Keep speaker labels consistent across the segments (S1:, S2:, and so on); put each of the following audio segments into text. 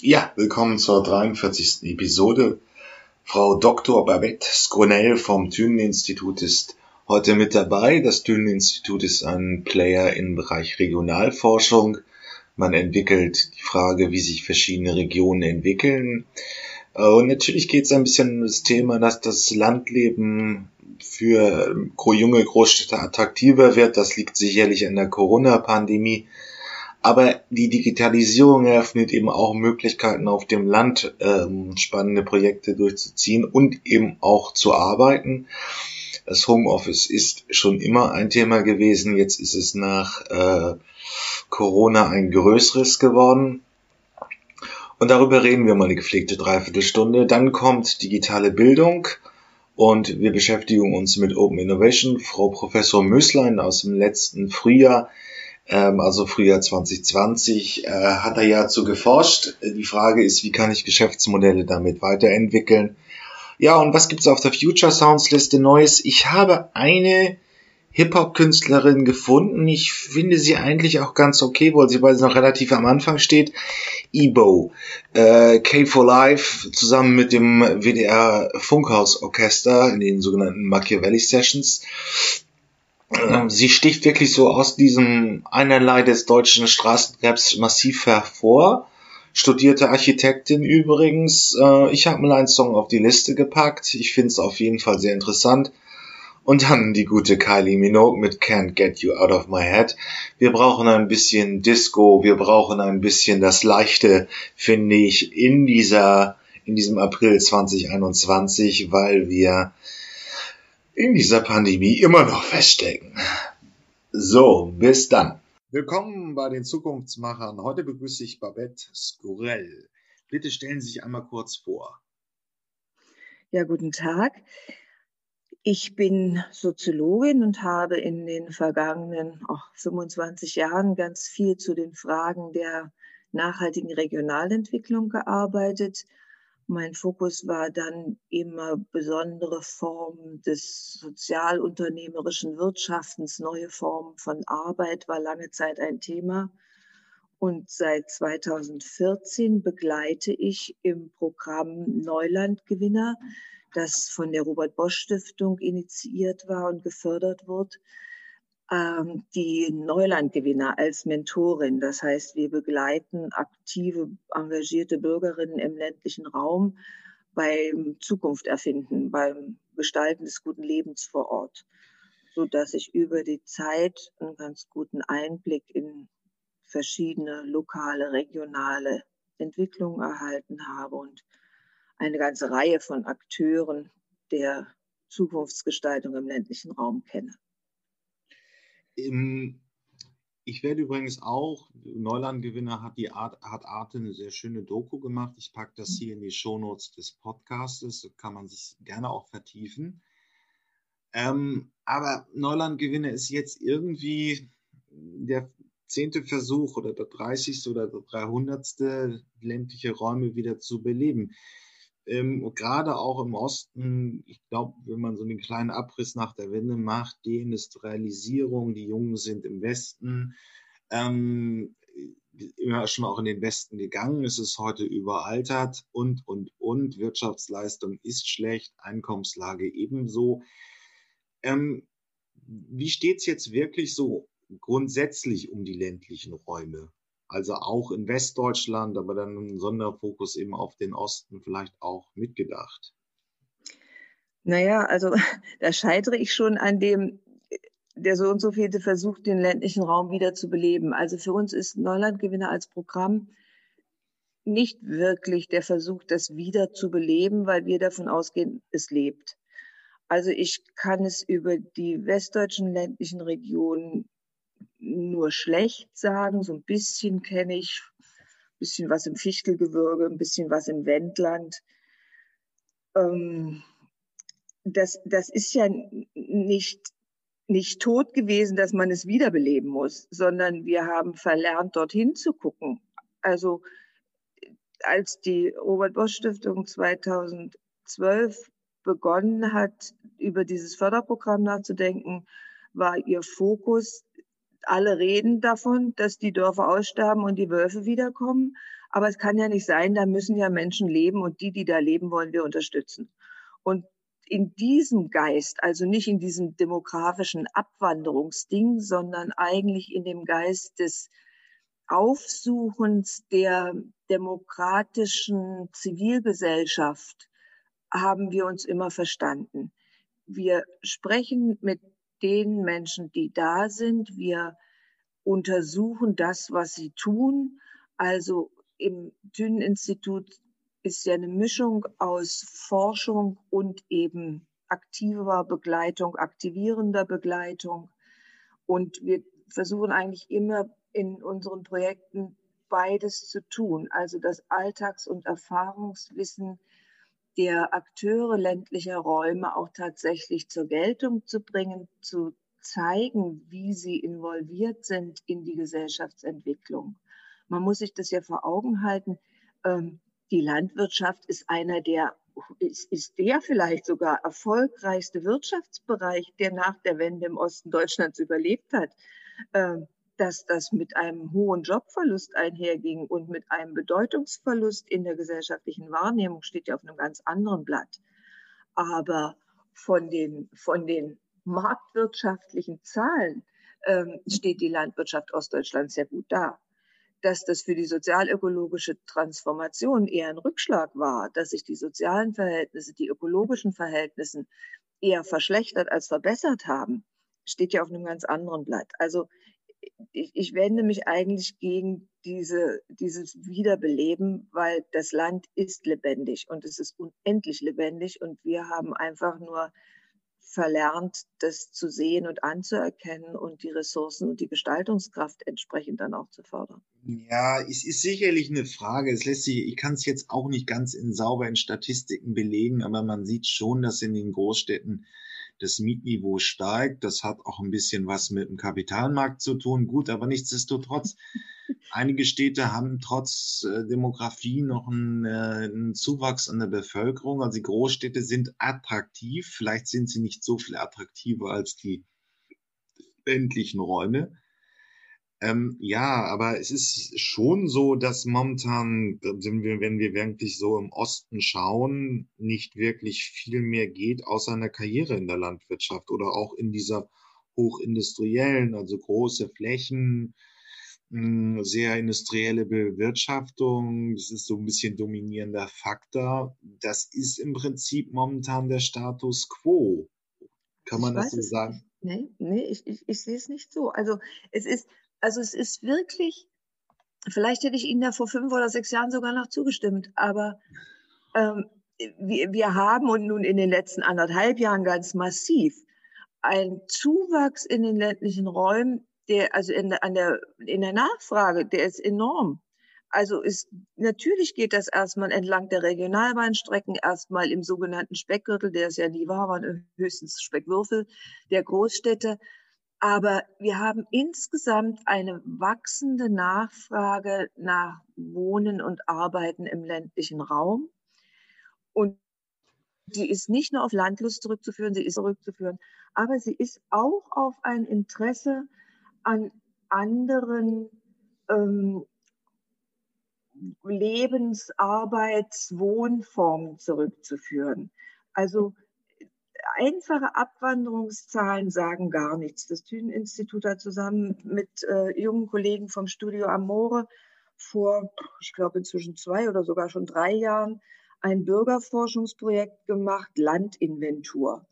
S1: Ja, willkommen zur 43. Episode. Frau Dr. Babette Skronell vom Thünen-Institut ist heute mit dabei. Das Thünen-Institut ist ein Player im Bereich Regionalforschung. Man entwickelt die Frage, wie sich verschiedene Regionen entwickeln. Und natürlich geht es ein bisschen um das Thema, dass das Landleben für junge Großstädte attraktiver wird. Das liegt sicherlich an der Corona-Pandemie. Aber die Digitalisierung eröffnet eben auch Möglichkeiten auf dem Land ähm, spannende Projekte durchzuziehen und eben auch zu arbeiten. Das Homeoffice ist schon immer ein Thema gewesen. Jetzt ist es nach äh, Corona ein größeres geworden. Und darüber reden wir mal eine gepflegte Dreiviertelstunde. Dann kommt digitale Bildung und wir beschäftigen uns mit Open Innovation. Frau Professor Möslein aus dem letzten Frühjahr ähm, also Frühjahr 2020, äh, hat er ja zu geforscht. Die Frage ist, wie kann ich Geschäftsmodelle damit weiterentwickeln? Ja, und was gibt's auf der Future Sounds Liste Neues? Ich habe eine Hip-Hop-Künstlerin gefunden. Ich finde sie eigentlich auch ganz okay, weil sie, weil sie noch relativ am Anfang steht. Ebo, äh, K for Life, zusammen mit dem WDR Funkhaus Orchester in den sogenannten Machiavelli Sessions. Ähm, sie sticht wirklich so aus diesem einerlei des deutschen Straßenraps massiv hervor. Studierte Architektin übrigens. Äh, ich habe mal einen Song auf die Liste gepackt. Ich finde es auf jeden Fall sehr interessant. Und dann die gute Kylie Minogue mit Can't Get You Out of My Head. Wir brauchen ein bisschen Disco, wir brauchen ein bisschen das Leichte, finde ich, in dieser, in diesem April 2021, weil wir in dieser Pandemie immer noch feststecken. So, bis dann. Willkommen bei den Zukunftsmachern. Heute begrüße ich Babette Skurell. Bitte stellen Sie sich einmal kurz vor.
S2: Ja, guten Tag. Ich bin Soziologin und habe in den vergangenen oh, 25 Jahren ganz viel zu den Fragen der nachhaltigen Regionalentwicklung gearbeitet mein Fokus war dann immer besondere Formen des sozialunternehmerischen Wirtschaftens, neue Formen von Arbeit war lange Zeit ein Thema. Und seit 2014 begleite ich im Programm Neulandgewinner, das von der Robert Bosch Stiftung initiiert war und gefördert wird, ähm, die Neulandgewinner als Mentorin. Das heißt, wir begleiten aktive, engagierte Bürgerinnen im ländlichen Raum beim Zukunft erfinden, beim Gestalten des guten Lebens vor Ort, so dass ich über die Zeit einen ganz guten Einblick in verschiedene lokale, regionale Entwicklungen erhalten habe und eine ganze Reihe von Akteuren der Zukunftsgestaltung im ländlichen Raum kenne.
S1: Ich werde übrigens auch, Neulandgewinner hat die Art, hat Arte eine sehr schöne Doku gemacht. Ich packe das hier in die Shownotes des Podcastes, kann man sich gerne auch vertiefen. Ähm, aber Neulandgewinner ist jetzt irgendwie der zehnte Versuch oder der 30. oder der 300. ländliche Räume wieder zu beleben. Ähm, gerade auch im Osten, ich glaube, wenn man so einen kleinen Abriss nach der Wende macht, Deindustrialisierung, die Jungen sind im Westen, ähm, immer schon auch in den Westen gegangen, es ist heute überaltert und, und, und, Wirtschaftsleistung ist schlecht, Einkommenslage ebenso. Ähm, wie steht's jetzt wirklich so grundsätzlich um die ländlichen Räume? Also auch in Westdeutschland, aber dann ein Sonderfokus eben auf den Osten vielleicht auch mitgedacht?
S2: Naja, also da scheitere ich schon an dem, der so und so vielte versucht, den ländlichen Raum wieder zu beleben. Also für uns ist Neulandgewinner als Programm nicht wirklich der Versuch, das wieder zu beleben, weil wir davon ausgehen, es lebt. Also ich kann es über die westdeutschen ländlichen Regionen nur schlecht sagen. So ein bisschen kenne ich, ein bisschen was im Fichtelgebirge, ein bisschen was im Wendland. Ähm, das, das ist ja nicht, nicht tot gewesen, dass man es wiederbeleben muss, sondern wir haben verlernt, dorthin zu gucken. Also als die Robert Bosch Stiftung 2012 begonnen hat, über dieses Förderprogramm nachzudenken, war ihr Fokus alle reden davon, dass die Dörfer aussterben und die Wölfe wiederkommen. Aber es kann ja nicht sein, da müssen ja Menschen leben und die, die da leben, wollen wir unterstützen. Und in diesem Geist, also nicht in diesem demografischen Abwanderungsding, sondern eigentlich in dem Geist des Aufsuchens der demokratischen Zivilgesellschaft haben wir uns immer verstanden. Wir sprechen mit den Menschen, die da sind. Wir untersuchen das, was sie tun. Also im Thünen-Institut ist ja eine Mischung aus Forschung und eben aktiver Begleitung, aktivierender Begleitung. Und wir versuchen eigentlich immer in unseren Projekten beides zu tun. Also das Alltags- und Erfahrungswissen der Akteure ländlicher Räume auch tatsächlich zur Geltung zu bringen, zu zeigen, wie sie involviert sind in die Gesellschaftsentwicklung. Man muss sich das ja vor Augen halten. Ähm, die Landwirtschaft ist einer der, ist, ist der vielleicht sogar erfolgreichste Wirtschaftsbereich, der nach der Wende im Osten Deutschlands überlebt hat. Dass das mit einem hohen Jobverlust einherging und mit einem Bedeutungsverlust in der gesellschaftlichen Wahrnehmung steht ja auf einem ganz anderen Blatt. Aber von den, von den marktwirtschaftlichen Zahlen ähm, steht die Landwirtschaft Ostdeutschlands sehr gut da. Dass das für die sozialökologische Transformation eher ein Rückschlag war, dass sich die sozialen Verhältnisse, die ökologischen Verhältnisse eher verschlechtert als verbessert haben, steht ja auf einem ganz anderen Blatt. Also ich, ich wende mich eigentlich gegen diese, dieses Wiederbeleben, weil das Land ist lebendig und es ist unendlich lebendig und wir haben einfach nur verlernt, das zu sehen und anzuerkennen und die Ressourcen und die Gestaltungskraft entsprechend dann auch zu fördern.
S1: Ja, es ist sicherlich eine Frage. Es lässt sich, ich kann es jetzt auch nicht ganz in sauberen Statistiken belegen, aber man sieht schon, dass in den Großstädten das Mietniveau steigt. Das hat auch ein bisschen was mit dem Kapitalmarkt zu tun. Gut, aber nichtsdestotrotz, einige Städte haben trotz äh, Demografie noch einen, äh, einen Zuwachs an der Bevölkerung. Also die Großstädte sind attraktiv. Vielleicht sind sie nicht so viel attraktiver als die ländlichen Räume. Ähm, ja, aber es ist schon so, dass momentan, sind wir, wenn wir wirklich so im Osten schauen, nicht wirklich viel mehr geht, außer einer Karriere in der Landwirtschaft oder auch in dieser hochindustriellen, also große Flächen, hm, sehr industrielle Bewirtschaftung. Das ist so ein bisschen dominierender Faktor. Das ist im Prinzip momentan der Status quo. Kann man das so sagen?
S2: Nee, nee, ich, ich, ich sehe es nicht so. Also es ist, also es ist wirklich, vielleicht hätte ich Ihnen da vor fünf oder sechs Jahren sogar noch zugestimmt, aber ähm, wir, wir haben und nun in den letzten anderthalb Jahren ganz massiv ein Zuwachs in den ländlichen Räumen, der, also in, an der, in der Nachfrage, der ist enorm. Also ist, natürlich geht das erstmal entlang der Regionalbahnstrecken, erstmal im sogenannten Speckgürtel, der ist ja nie war, höchstens Speckwürfel der Großstädte. Aber wir haben insgesamt eine wachsende Nachfrage nach Wohnen und Arbeiten im ländlichen Raum. Und die ist nicht nur auf Landlust zurückzuführen, sie ist zurückzuführen, aber sie ist auch auf ein Interesse an anderen ähm, Lebens-, Arbeits-, Wohnformen zurückzuführen. Also einfache Abwanderungszahlen sagen gar nichts. Das Thünen-Institut hat zusammen mit äh, jungen Kollegen vom Studio Amore vor, ich glaube, inzwischen zwei oder sogar schon drei Jahren ein Bürgerforschungsprojekt gemacht, Landinventur.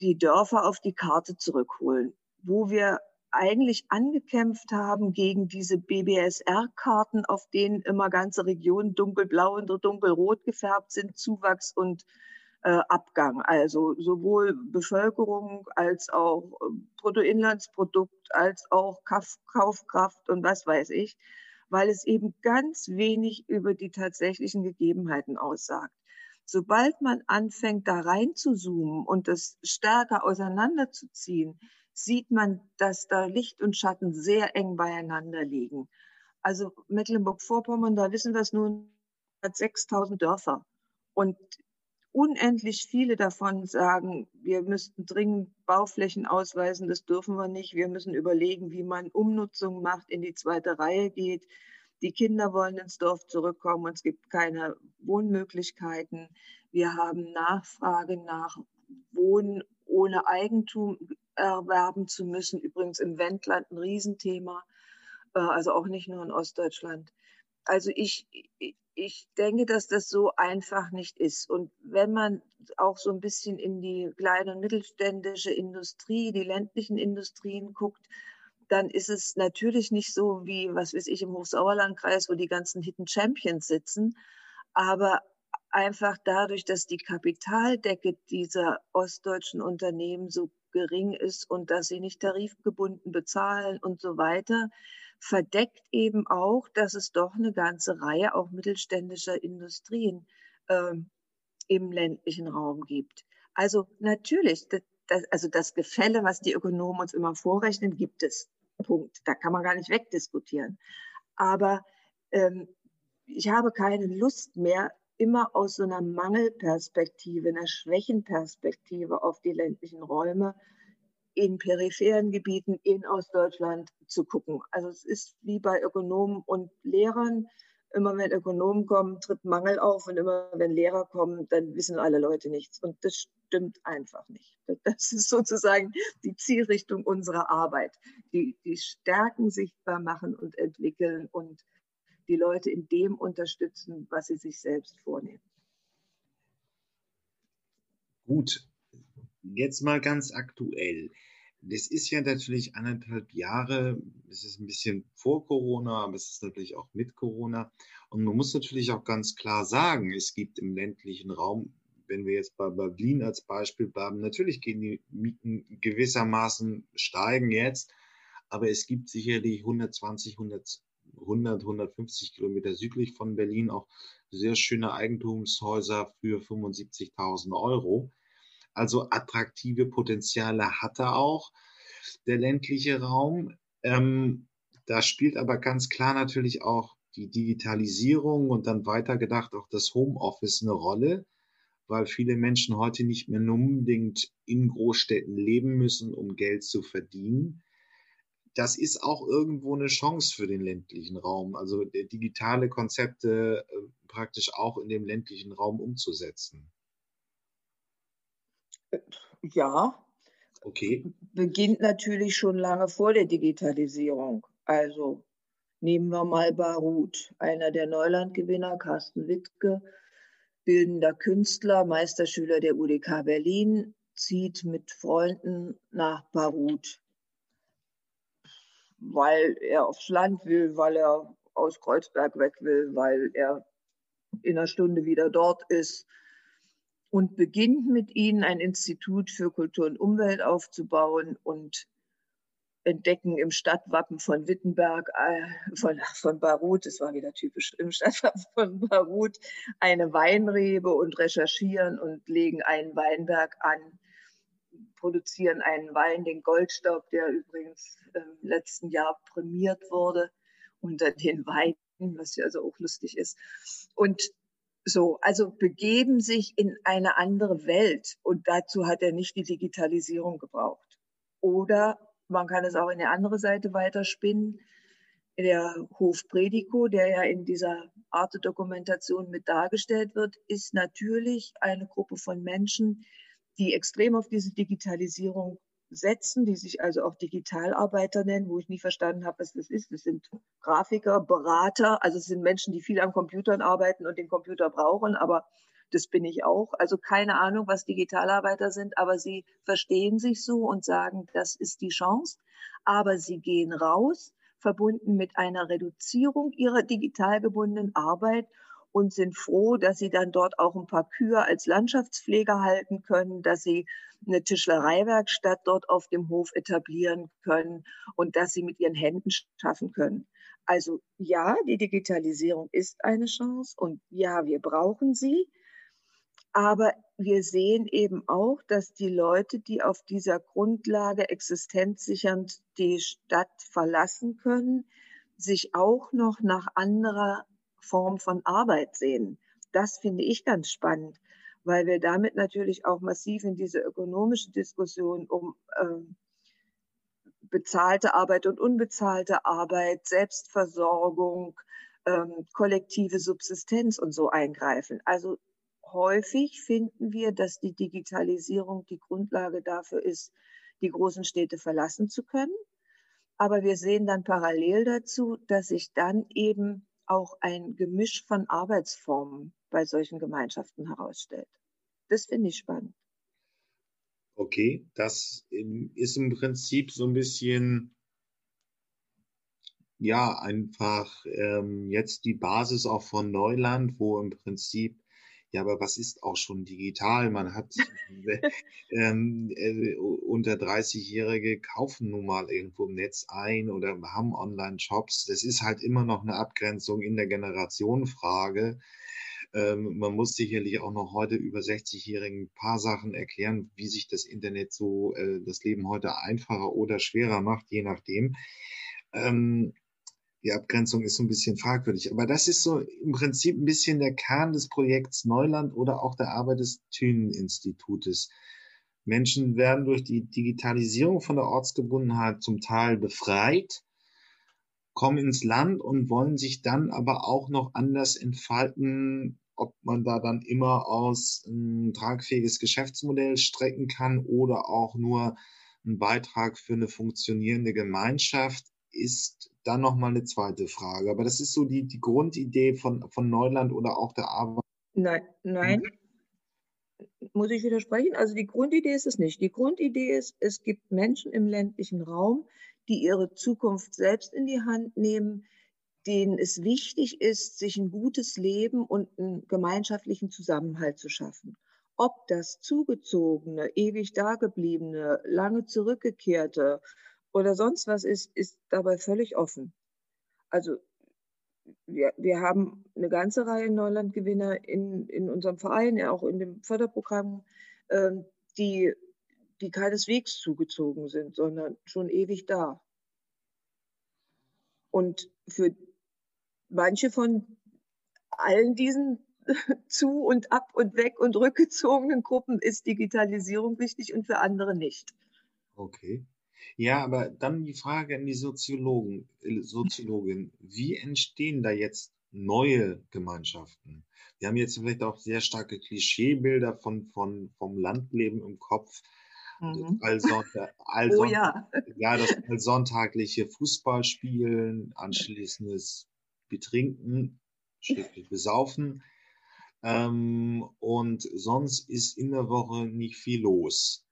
S2: Die Dörfer auf die Karte zurückholen, wo wir eigentlich angekämpft haben gegen diese BBSR-Karten, auf denen immer ganze Regionen dunkelblau und dunkelrot gefärbt sind, Zuwachs und äh, Abgang. Also sowohl Bevölkerung als auch äh, Bruttoinlandsprodukt, als auch Kauf, Kaufkraft und was weiß ich, weil es eben ganz wenig über die tatsächlichen Gegebenheiten aussagt. Sobald man anfängt, da rein zu zoomen und das stärker auseinanderzuziehen, sieht man, dass da Licht und Schatten sehr eng beieinander liegen. Also Mecklenburg-Vorpommern, da wissen wir es nun, hat 6000 Dörfer. Und unendlich viele davon sagen, wir müssten dringend Bauflächen ausweisen, das dürfen wir nicht. Wir müssen überlegen, wie man Umnutzung macht, in die zweite Reihe geht. Die Kinder wollen ins Dorf zurückkommen und es gibt keine Wohnmöglichkeiten. Wir haben Nachfrage nach Wohnen ohne Eigentum erwerben zu müssen. Übrigens im Wendland ein Riesenthema, äh, also auch nicht nur in Ostdeutschland. Also ich, ich denke, dass das so einfach nicht ist. Und wenn man auch so ein bisschen in die kleine und mittelständische Industrie, die ländlichen Industrien guckt, dann ist es natürlich nicht so wie, was weiß ich, im Hochsauerlandkreis, wo die ganzen Hidden Champions sitzen. Aber einfach dadurch, dass die Kapitaldecke dieser ostdeutschen Unternehmen so gering ist und dass sie nicht tarifgebunden bezahlen und so weiter, verdeckt eben auch, dass es doch eine ganze Reihe auch mittelständischer Industrien äh, im ländlichen Raum gibt. Also natürlich, das, das, also das Gefälle, was die Ökonomen uns immer vorrechnen, gibt es. Punkt. Da kann man gar nicht wegdiskutieren. Aber ähm, ich habe keine Lust mehr, immer aus so einer Mangelperspektive, einer Schwächenperspektive auf die ländlichen Räume in peripheren Gebieten in Ostdeutschland zu gucken. Also es ist wie bei Ökonomen und Lehrern. Immer wenn Ökonomen kommen, tritt Mangel auf und immer wenn Lehrer kommen, dann wissen alle Leute nichts. Und das stimmt einfach nicht. Das ist sozusagen die Zielrichtung unserer Arbeit. Die, die Stärken sichtbar machen und entwickeln und die Leute in dem unterstützen, was sie sich selbst vornehmen.
S1: Gut, jetzt mal ganz aktuell. Das ist ja natürlich anderthalb Jahre, es ist ein bisschen vor Corona, aber es ist natürlich auch mit Corona. Und man muss natürlich auch ganz klar sagen, es gibt im ländlichen Raum, wenn wir jetzt bei Berlin als Beispiel bleiben, natürlich gehen die Mieten gewissermaßen steigen jetzt, aber es gibt sicherlich 120, 100, 100 150 Kilometer südlich von Berlin auch sehr schöne Eigentumshäuser für 75.000 Euro also attraktive Potenziale hat er auch, der ländliche Raum. Ähm, da spielt aber ganz klar natürlich auch die Digitalisierung und dann weitergedacht auch das Homeoffice eine Rolle, weil viele Menschen heute nicht mehr unbedingt in Großstädten leben müssen, um Geld zu verdienen. Das ist auch irgendwo eine Chance für den ländlichen Raum, also digitale Konzepte äh, praktisch auch in dem ländlichen Raum umzusetzen.
S2: Ja. Okay. Beginnt natürlich schon lange vor der Digitalisierung. Also nehmen wir mal Barut, einer der Neulandgewinner, Carsten Wittke, bildender Künstler, Meisterschüler der UDK Berlin, zieht mit Freunden nach Barut, weil er aufs Land will, weil er aus Kreuzberg weg will, weil er in einer Stunde wieder dort ist und beginnt mit ihnen ein Institut für Kultur und Umwelt aufzubauen und entdecken im Stadtwappen von Wittenberg, äh, von, von Barut, das war wieder typisch, im Stadtwappen von Barut eine Weinrebe und recherchieren und legen einen Weinberg an, produzieren einen Wein, den Goldstaub, der übrigens im letzten Jahr prämiert wurde unter den Weinen, was ja also auch lustig ist. Und so, also begeben sich in eine andere Welt und dazu hat er nicht die Digitalisierung gebraucht. Oder man kann es auch in eine andere Seite weiterspinnen. Der Hof Predico, der ja in dieser Art der Dokumentation mit dargestellt wird, ist natürlich eine Gruppe von Menschen, die extrem auf diese Digitalisierung setzen, die sich also auch Digitalarbeiter nennen, wo ich nie verstanden habe, was das ist. Das sind Grafiker, Berater, also es sind Menschen, die viel am Computern arbeiten und den Computer brauchen, aber das bin ich auch. Also keine Ahnung, was Digitalarbeiter sind, aber sie verstehen sich so und sagen, das ist die Chance. Aber sie gehen raus, verbunden mit einer Reduzierung ihrer digital gebundenen Arbeit und sind froh, dass sie dann dort auch ein paar Kühe als Landschaftspfleger halten können, dass sie eine Tischlereiwerkstatt dort auf dem Hof etablieren können und dass sie mit ihren Händen schaffen können. Also ja, die Digitalisierung ist eine Chance und ja, wir brauchen sie. Aber wir sehen eben auch, dass die Leute, die auf dieser Grundlage existenzsichernd die Stadt verlassen können, sich auch noch nach anderer Form von Arbeit sehen. Das finde ich ganz spannend, weil wir damit natürlich auch massiv in diese ökonomische Diskussion um ähm, bezahlte Arbeit und unbezahlte Arbeit, Selbstversorgung, ähm, kollektive Subsistenz und so eingreifen. Also häufig finden wir, dass die Digitalisierung die Grundlage dafür ist, die großen Städte verlassen zu können. Aber wir sehen dann parallel dazu, dass sich dann eben auch ein Gemisch von Arbeitsformen bei solchen Gemeinschaften herausstellt. Das finde ich spannend.
S1: Okay, das ist im Prinzip so ein bisschen, ja, einfach ähm, jetzt die Basis auch von Neuland, wo im Prinzip ja, aber was ist auch schon digital? Man hat ähm, äh, unter 30-Jährige kaufen nun mal irgendwo im Netz ein oder haben Online-Shops. Das ist halt immer noch eine Abgrenzung in der Generationenfrage. Ähm, man muss sicherlich auch noch heute über 60-Jährigen ein paar Sachen erklären, wie sich das Internet so äh, das Leben heute einfacher oder schwerer macht, je nachdem. Ähm, die Abgrenzung ist so ein bisschen fragwürdig. Aber das ist so im Prinzip ein bisschen der Kern des Projekts Neuland oder auch der Arbeit des Thünen-Institutes. Menschen werden durch die Digitalisierung von der Ortsgebundenheit zum Teil befreit, kommen ins Land und wollen sich dann aber auch noch anders entfalten, ob man da dann immer aus ein tragfähiges Geschäftsmodell strecken kann oder auch nur ein Beitrag für eine funktionierende Gemeinschaft ist dann nochmal eine zweite Frage. Aber das ist so die, die Grundidee von, von Neuland oder auch der Arbeit.
S2: Nein, nein. Muss ich widersprechen? Also die Grundidee ist es nicht. Die Grundidee ist, es gibt Menschen im ländlichen Raum, die ihre Zukunft selbst in die Hand nehmen, denen es wichtig ist, sich ein gutes Leben und einen gemeinschaftlichen Zusammenhalt zu schaffen. Ob das zugezogene, ewig dagebliebene, lange zurückgekehrte oder sonst was ist, ist dabei völlig offen. Also wir, wir haben eine ganze Reihe Neulandgewinner in, in unserem Verein, auch in dem Förderprogramm, ähm, die, die keineswegs zugezogen sind, sondern schon ewig da. Und für manche von allen diesen zu und ab und weg und rückgezogenen Gruppen ist Digitalisierung wichtig und für andere nicht.
S1: Okay. Ja, aber dann die Frage an die Soziologen, äh, Soziologin. Wie entstehen da jetzt neue Gemeinschaften? Wir haben jetzt vielleicht auch sehr starke Klischeebilder von, von, vom Landleben im Kopf. Mhm. Allsonntag, Allsonntag, oh ja. ja, das allsonntagliche Fußballspielen, anschließendes Betrinken, schrägstrich besaufen. Ähm, und sonst ist in der Woche nicht viel los.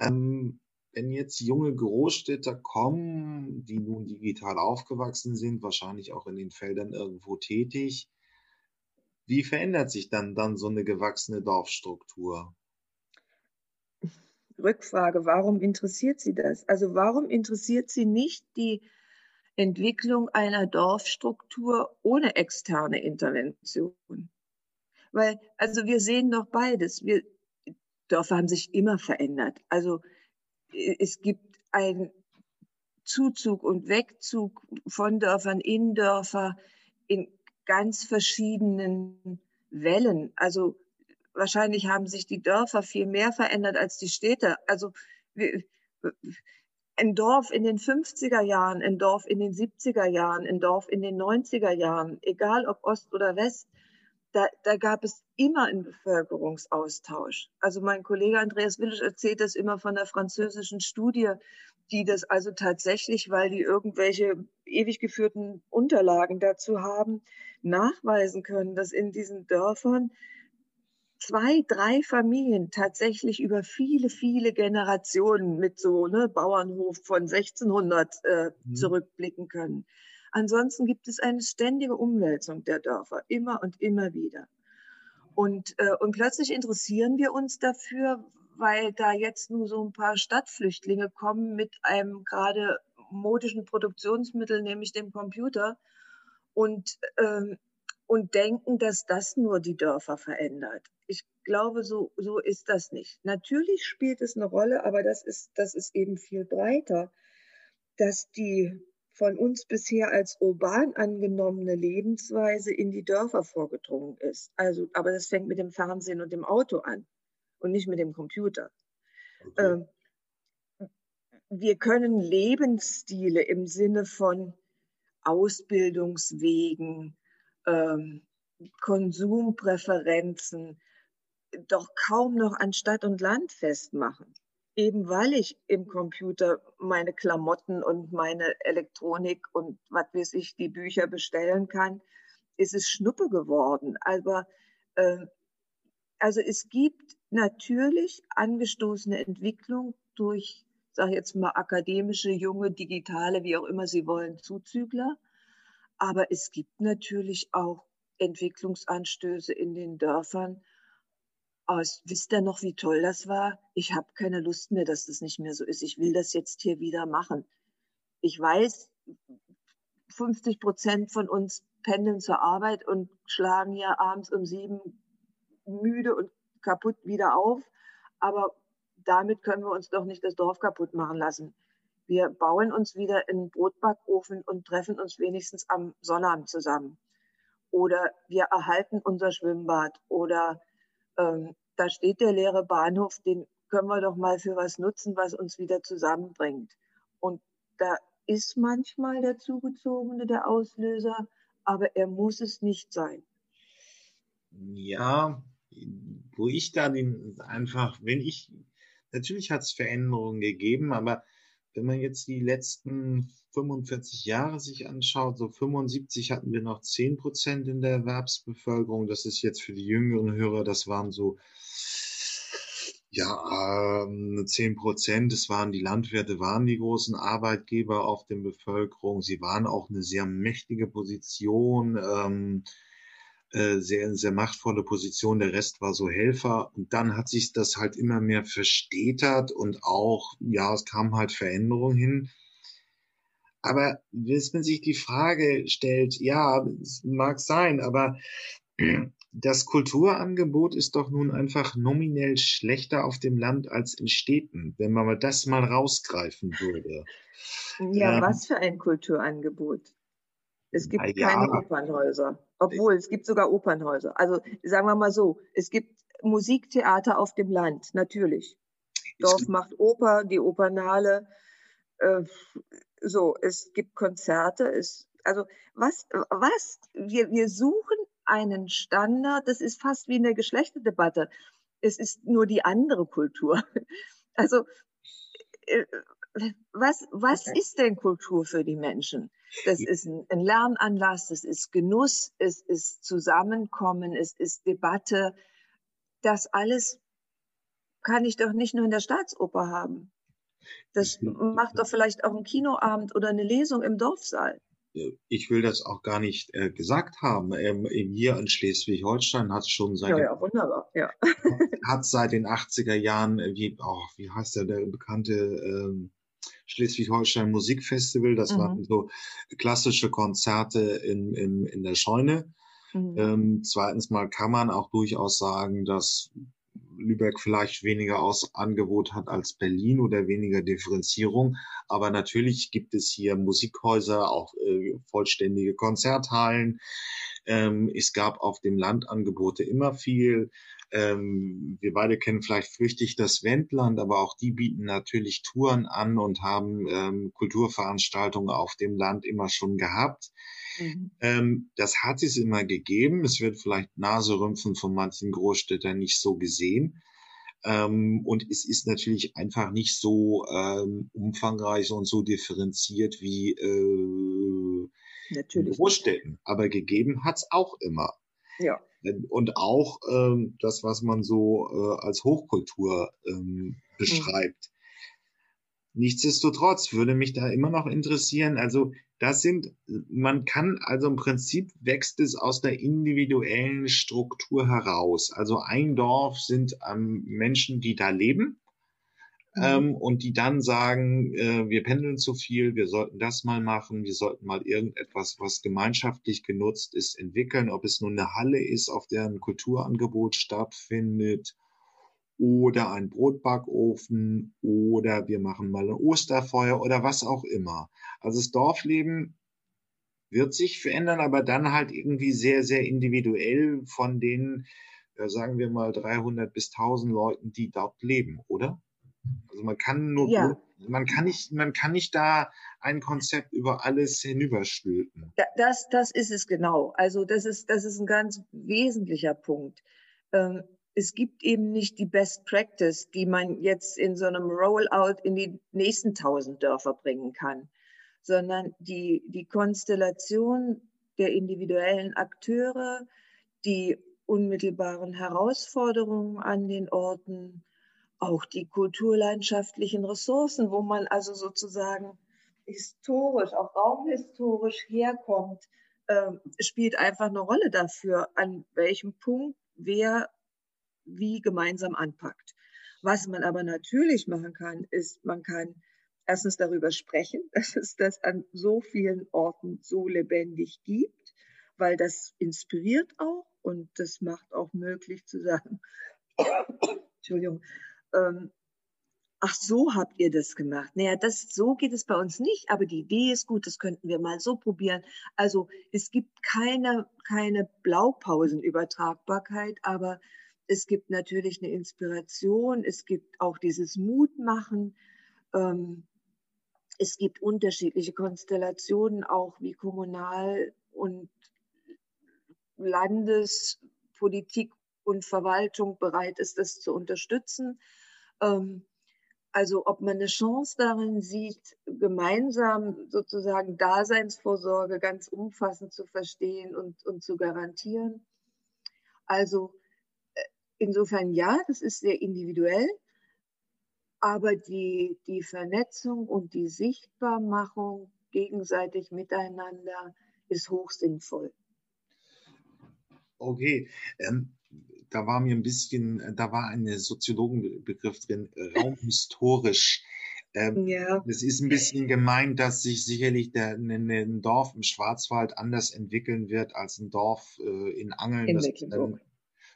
S1: Ähm, wenn jetzt junge Großstädter kommen, die nun digital aufgewachsen sind, wahrscheinlich auch in den Feldern irgendwo tätig, wie verändert sich dann dann so eine gewachsene Dorfstruktur?
S2: Rückfrage, warum interessiert Sie das? Also warum interessiert Sie nicht die Entwicklung einer Dorfstruktur ohne externe Intervention? Weil, also wir sehen doch beides. Wir, Dörfer haben sich immer verändert. Also es gibt einen Zuzug und Wegzug von Dörfern in Dörfer in ganz verschiedenen Wellen. Also wahrscheinlich haben sich die Dörfer viel mehr verändert als die Städte. Also ein Dorf in den 50er Jahren, ein Dorf in den 70er Jahren, ein Dorf in den 90er Jahren, egal ob Ost oder West, da, da gab es immer einen Bevölkerungsaustausch. Also mein Kollege Andreas Willisch erzählt das immer von der französischen Studie, die das also tatsächlich, weil die irgendwelche ewig geführten Unterlagen dazu haben, nachweisen können, dass in diesen Dörfern zwei, drei Familien tatsächlich über viele, viele Generationen mit so ne, Bauernhof von 1600 äh, mhm. zurückblicken können. Ansonsten gibt es eine ständige Umwälzung der Dörfer, immer und immer wieder. Und, äh, und plötzlich interessieren wir uns dafür, weil da jetzt nur so ein paar Stadtflüchtlinge kommen mit einem gerade modischen Produktionsmittel, nämlich dem Computer, und, ähm, und denken, dass das nur die Dörfer verändert. Ich glaube, so, so ist das nicht. Natürlich spielt es eine Rolle, aber das ist, das ist eben viel breiter, dass die von uns bisher als urban angenommene Lebensweise in die Dörfer vorgedrungen ist. Also, aber das fängt mit dem Fernsehen und dem Auto an und nicht mit dem Computer. Okay. Ähm, wir können Lebensstile im Sinne von Ausbildungswegen, ähm, Konsumpräferenzen doch kaum noch an Stadt und Land festmachen. Eben weil ich im Computer meine Klamotten und meine Elektronik und was weiß ich, die Bücher bestellen kann, ist es Schnuppe geworden. Aber äh, also es gibt natürlich angestoßene Entwicklung durch, sage jetzt mal, akademische, junge, digitale, wie auch immer Sie wollen, Zuzügler. Aber es gibt natürlich auch Entwicklungsanstöße in den Dörfern. Aus, wisst ihr noch, wie toll das war? Ich habe keine Lust mehr, dass das nicht mehr so ist. Ich will das jetzt hier wieder machen. Ich weiß, 50 Prozent von uns pendeln zur Arbeit und schlagen ja abends um sieben müde und kaputt wieder auf. Aber damit können wir uns doch nicht das Dorf kaputt machen lassen. Wir bauen uns wieder in einen Brotbackofen und treffen uns wenigstens am Sonnabend zusammen oder wir erhalten unser Schwimmbad oder ähm, da steht der leere Bahnhof, den können wir doch mal für was nutzen, was uns wieder zusammenbringt. Und da ist manchmal der Zugezogene der Auslöser, aber er muss es nicht sein.
S1: Ja, wo ich dann einfach, wenn ich, natürlich hat es Veränderungen gegeben, aber wenn man jetzt die letzten 45 Jahre sich anschaut, so 75 hatten wir noch 10 Prozent in der Erwerbsbevölkerung. Das ist jetzt für die jüngeren Hörer, das waren so, ja, ähm, 10 Prozent. Das waren die Landwirte, waren die großen Arbeitgeber auf der Bevölkerung. Sie waren auch eine sehr mächtige Position. Ähm, äh, sehr, sehr machtvolle Position. Der Rest war so Helfer. Und dann hat sich das halt immer mehr verstetert und auch, ja, es kam halt Veränderungen hin. Aber wenn man sich die Frage stellt, ja, es mag sein, aber das Kulturangebot ist doch nun einfach nominell schlechter auf dem Land als in Städten, wenn man mal das mal rausgreifen würde.
S2: Ja, ähm, was für ein Kulturangebot? Es gibt ja, keine Opernhäuser. Obwohl, es gibt sogar Opernhäuser. Also sagen wir mal so, es gibt Musiktheater auf dem Land, natürlich. Dorf macht Oper, die Opernale. Äh, so, es gibt Konzerte. Es, also was, was, wir, wir suchen einen Standard, das ist fast wie eine Geschlechterdebatte. Es ist nur die andere Kultur. Also äh, was, was okay. ist denn Kultur für die Menschen? Das ist ein, ein Lernanlass, das ist Genuss, es ist Zusammenkommen, es ist Debatte. Das alles kann ich doch nicht nur in der Staatsoper haben. Das macht doch vielleicht auch einen Kinoabend oder eine Lesung im Dorfsaal.
S1: Ich will das auch gar nicht äh, gesagt haben. Ähm, hier in Schleswig-Holstein hat es schon seit
S2: ja, ja, wunderbar. Ja.
S1: hat seit den 80er Jahren, äh, wie, oh, wie heißt der, der bekannte ähm, Schleswig-Holstein Musikfestival. Das mhm. waren so klassische Konzerte in, in, in der Scheune. Mhm. Ähm, zweitens mal kann man auch durchaus sagen, dass Lübeck vielleicht weniger aus Angebot hat als Berlin oder weniger Differenzierung. Aber natürlich gibt es hier Musikhäuser, auch äh, vollständige Konzerthallen. Ähm, es gab auf dem Land Angebote immer viel. Ähm, wir beide kennen vielleicht flüchtig das Wendland, aber auch die bieten natürlich Touren an und haben ähm, Kulturveranstaltungen auf dem Land immer schon gehabt. Mhm. Ähm, das hat es immer gegeben. Es wird vielleicht Naserümpfen von manchen Großstädtern nicht so gesehen. Ähm, und es ist natürlich einfach nicht so ähm, umfangreich und so differenziert wie äh, natürlich. Großstädten. Aber gegeben hat's auch immer.
S2: Ja.
S1: Und auch ähm, das, was man so äh, als Hochkultur ähm, beschreibt. Mhm. Nichtsdestotrotz würde mich da immer noch interessieren, also das sind, man kann, also im Prinzip wächst es aus der individuellen Struktur heraus. Also ein Dorf sind ähm, Menschen, die da leben. Ähm, und die dann sagen, äh, wir pendeln zu viel, wir sollten das mal machen, wir sollten mal irgendetwas, was gemeinschaftlich genutzt ist, entwickeln, ob es nun eine Halle ist, auf der ein Kulturangebot stattfindet oder ein Brotbackofen oder wir machen mal ein Osterfeuer oder was auch immer. Also das Dorfleben wird sich verändern, aber dann halt irgendwie sehr, sehr individuell von den, äh, sagen wir mal, 300 bis 1000 Leuten, die dort leben, oder? Also man kann nur, ja. man kann nicht, man kann nicht da ein Konzept über alles hinüberstülpen.
S2: Das, das ist es genau. Also das ist, das ist ein ganz wesentlicher Punkt. Ähm, es gibt eben nicht die Best Practice, die man jetzt in so einem Rollout in die nächsten tausend Dörfer bringen kann, sondern die, die Konstellation der individuellen Akteure, die unmittelbaren Herausforderungen an den Orten, auch die kulturlandschaftlichen Ressourcen, wo man also sozusagen historisch, auch raumhistorisch herkommt, äh, spielt einfach eine Rolle dafür, an welchem Punkt wer wie gemeinsam anpackt. Was man aber natürlich machen kann, ist, man kann erstens darüber sprechen, dass es das an so vielen Orten so lebendig gibt, weil das inspiriert auch und das macht auch möglich zu sagen, Entschuldigung, ähm, ach so habt ihr das gemacht. Naja, das, so geht es bei uns nicht, aber die Idee ist gut, das könnten wir mal so probieren. Also es gibt keine, keine Blaupausenübertragbarkeit, aber es gibt natürlich eine Inspiration, es gibt auch dieses Mutmachen, ähm, es gibt unterschiedliche Konstellationen, auch wie Kommunal- und Landespolitik und Verwaltung bereit ist, das zu unterstützen. Ähm, also ob man eine Chance darin sieht, gemeinsam sozusagen Daseinsvorsorge ganz umfassend zu verstehen und, und zu garantieren. Also Insofern ja, das ist sehr individuell, aber die, die Vernetzung und die Sichtbarmachung gegenseitig miteinander ist hoch sinnvoll.
S1: Okay, ähm, da war mir ein bisschen, da war ein Soziologenbegriff drin, raumhistorisch. Ähm, ja. Es ist ein bisschen gemeint, dass sich sicherlich der, ein Dorf im Schwarzwald anders entwickeln wird als ein Dorf äh, in Angeln. In Mecklenburg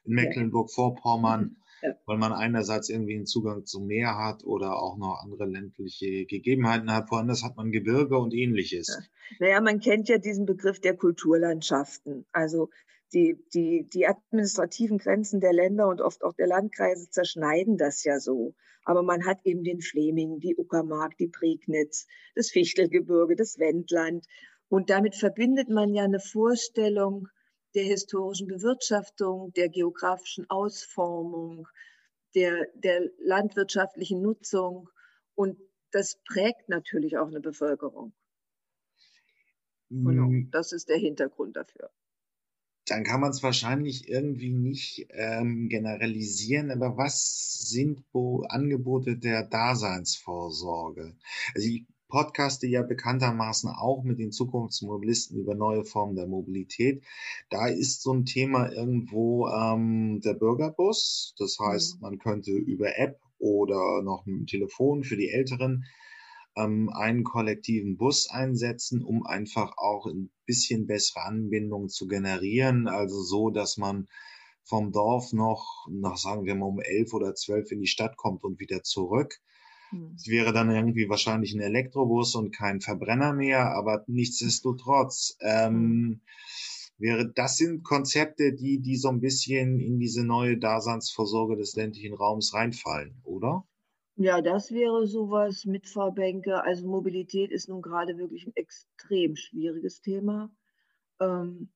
S1: in Mecklenburg-Vorpommern, ja. weil man einerseits irgendwie einen Zugang zum Meer hat oder auch noch andere ländliche Gegebenheiten hat. Woanders hat man Gebirge und ähnliches.
S2: Ja. Naja, man kennt ja diesen Begriff der Kulturlandschaften. Also die, die, die administrativen Grenzen der Länder und oft auch der Landkreise zerschneiden das ja so. Aber man hat eben den Fleming, die Uckermark, die Prignitz, das Fichtelgebirge, das Wendland. Und damit verbindet man ja eine Vorstellung der historischen Bewirtschaftung, der geografischen Ausformung, der, der landwirtschaftlichen Nutzung. Und das prägt natürlich auch eine Bevölkerung. Genau, das ist der Hintergrund dafür.
S1: Dann kann man es wahrscheinlich irgendwie nicht ähm, generalisieren, aber was sind Bo Angebote der Daseinsvorsorge? Also ich podcaste ja bekanntermaßen auch mit den Zukunftsmobilisten über neue Formen der Mobilität. Da ist so ein Thema irgendwo ähm, der Bürgerbus. Das heißt, mhm. man könnte über App oder noch dem Telefon für die Älteren ähm, einen kollektiven Bus einsetzen, um einfach auch ein bisschen bessere Anbindung zu generieren. Also so, dass man vom Dorf noch, nach sagen wir mal um elf oder zwölf in die Stadt kommt und wieder zurück. Hm. Es wäre dann irgendwie wahrscheinlich ein Elektrobus und kein Verbrenner mehr, aber nichtsdestotrotz ähm, hm. wäre das sind Konzepte, die die so ein bisschen in diese neue Daseinsvorsorge des ländlichen Raums reinfallen, oder?
S2: Ja, das wäre sowas mit Verbänke. Also Mobilität ist nun gerade wirklich ein extrem schwieriges Thema, ähm,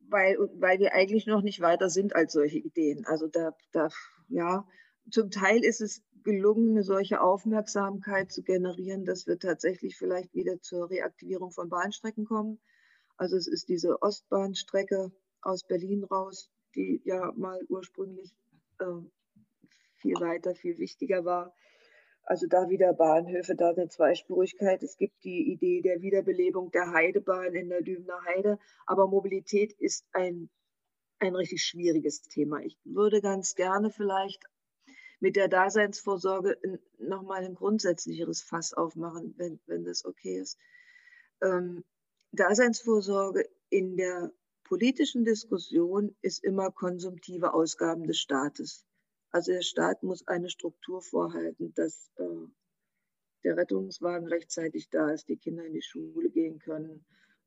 S2: weil, weil wir eigentlich noch nicht weiter sind als solche Ideen. Also da, da, ja, zum Teil ist es gelungen, eine solche Aufmerksamkeit zu generieren, dass wir tatsächlich vielleicht wieder zur Reaktivierung von Bahnstrecken kommen. Also es ist diese Ostbahnstrecke aus Berlin raus, die ja mal ursprünglich äh, viel weiter, viel wichtiger war. Also da wieder Bahnhöfe, da eine Zweispurigkeit. Es gibt die Idee der Wiederbelebung der Heidebahn in der Dübener Heide. Aber Mobilität ist ein, ein richtig schwieriges Thema. Ich würde ganz gerne vielleicht mit der Daseinsvorsorge nochmal ein grundsätzlicheres Fass aufmachen, wenn, wenn das okay ist. Ähm, Daseinsvorsorge in der politischen Diskussion ist immer konsumtive Ausgaben des Staates. Also der Staat muss eine Struktur vorhalten, dass äh, der Rettungswagen rechtzeitig da ist, die Kinder in die Schule gehen können,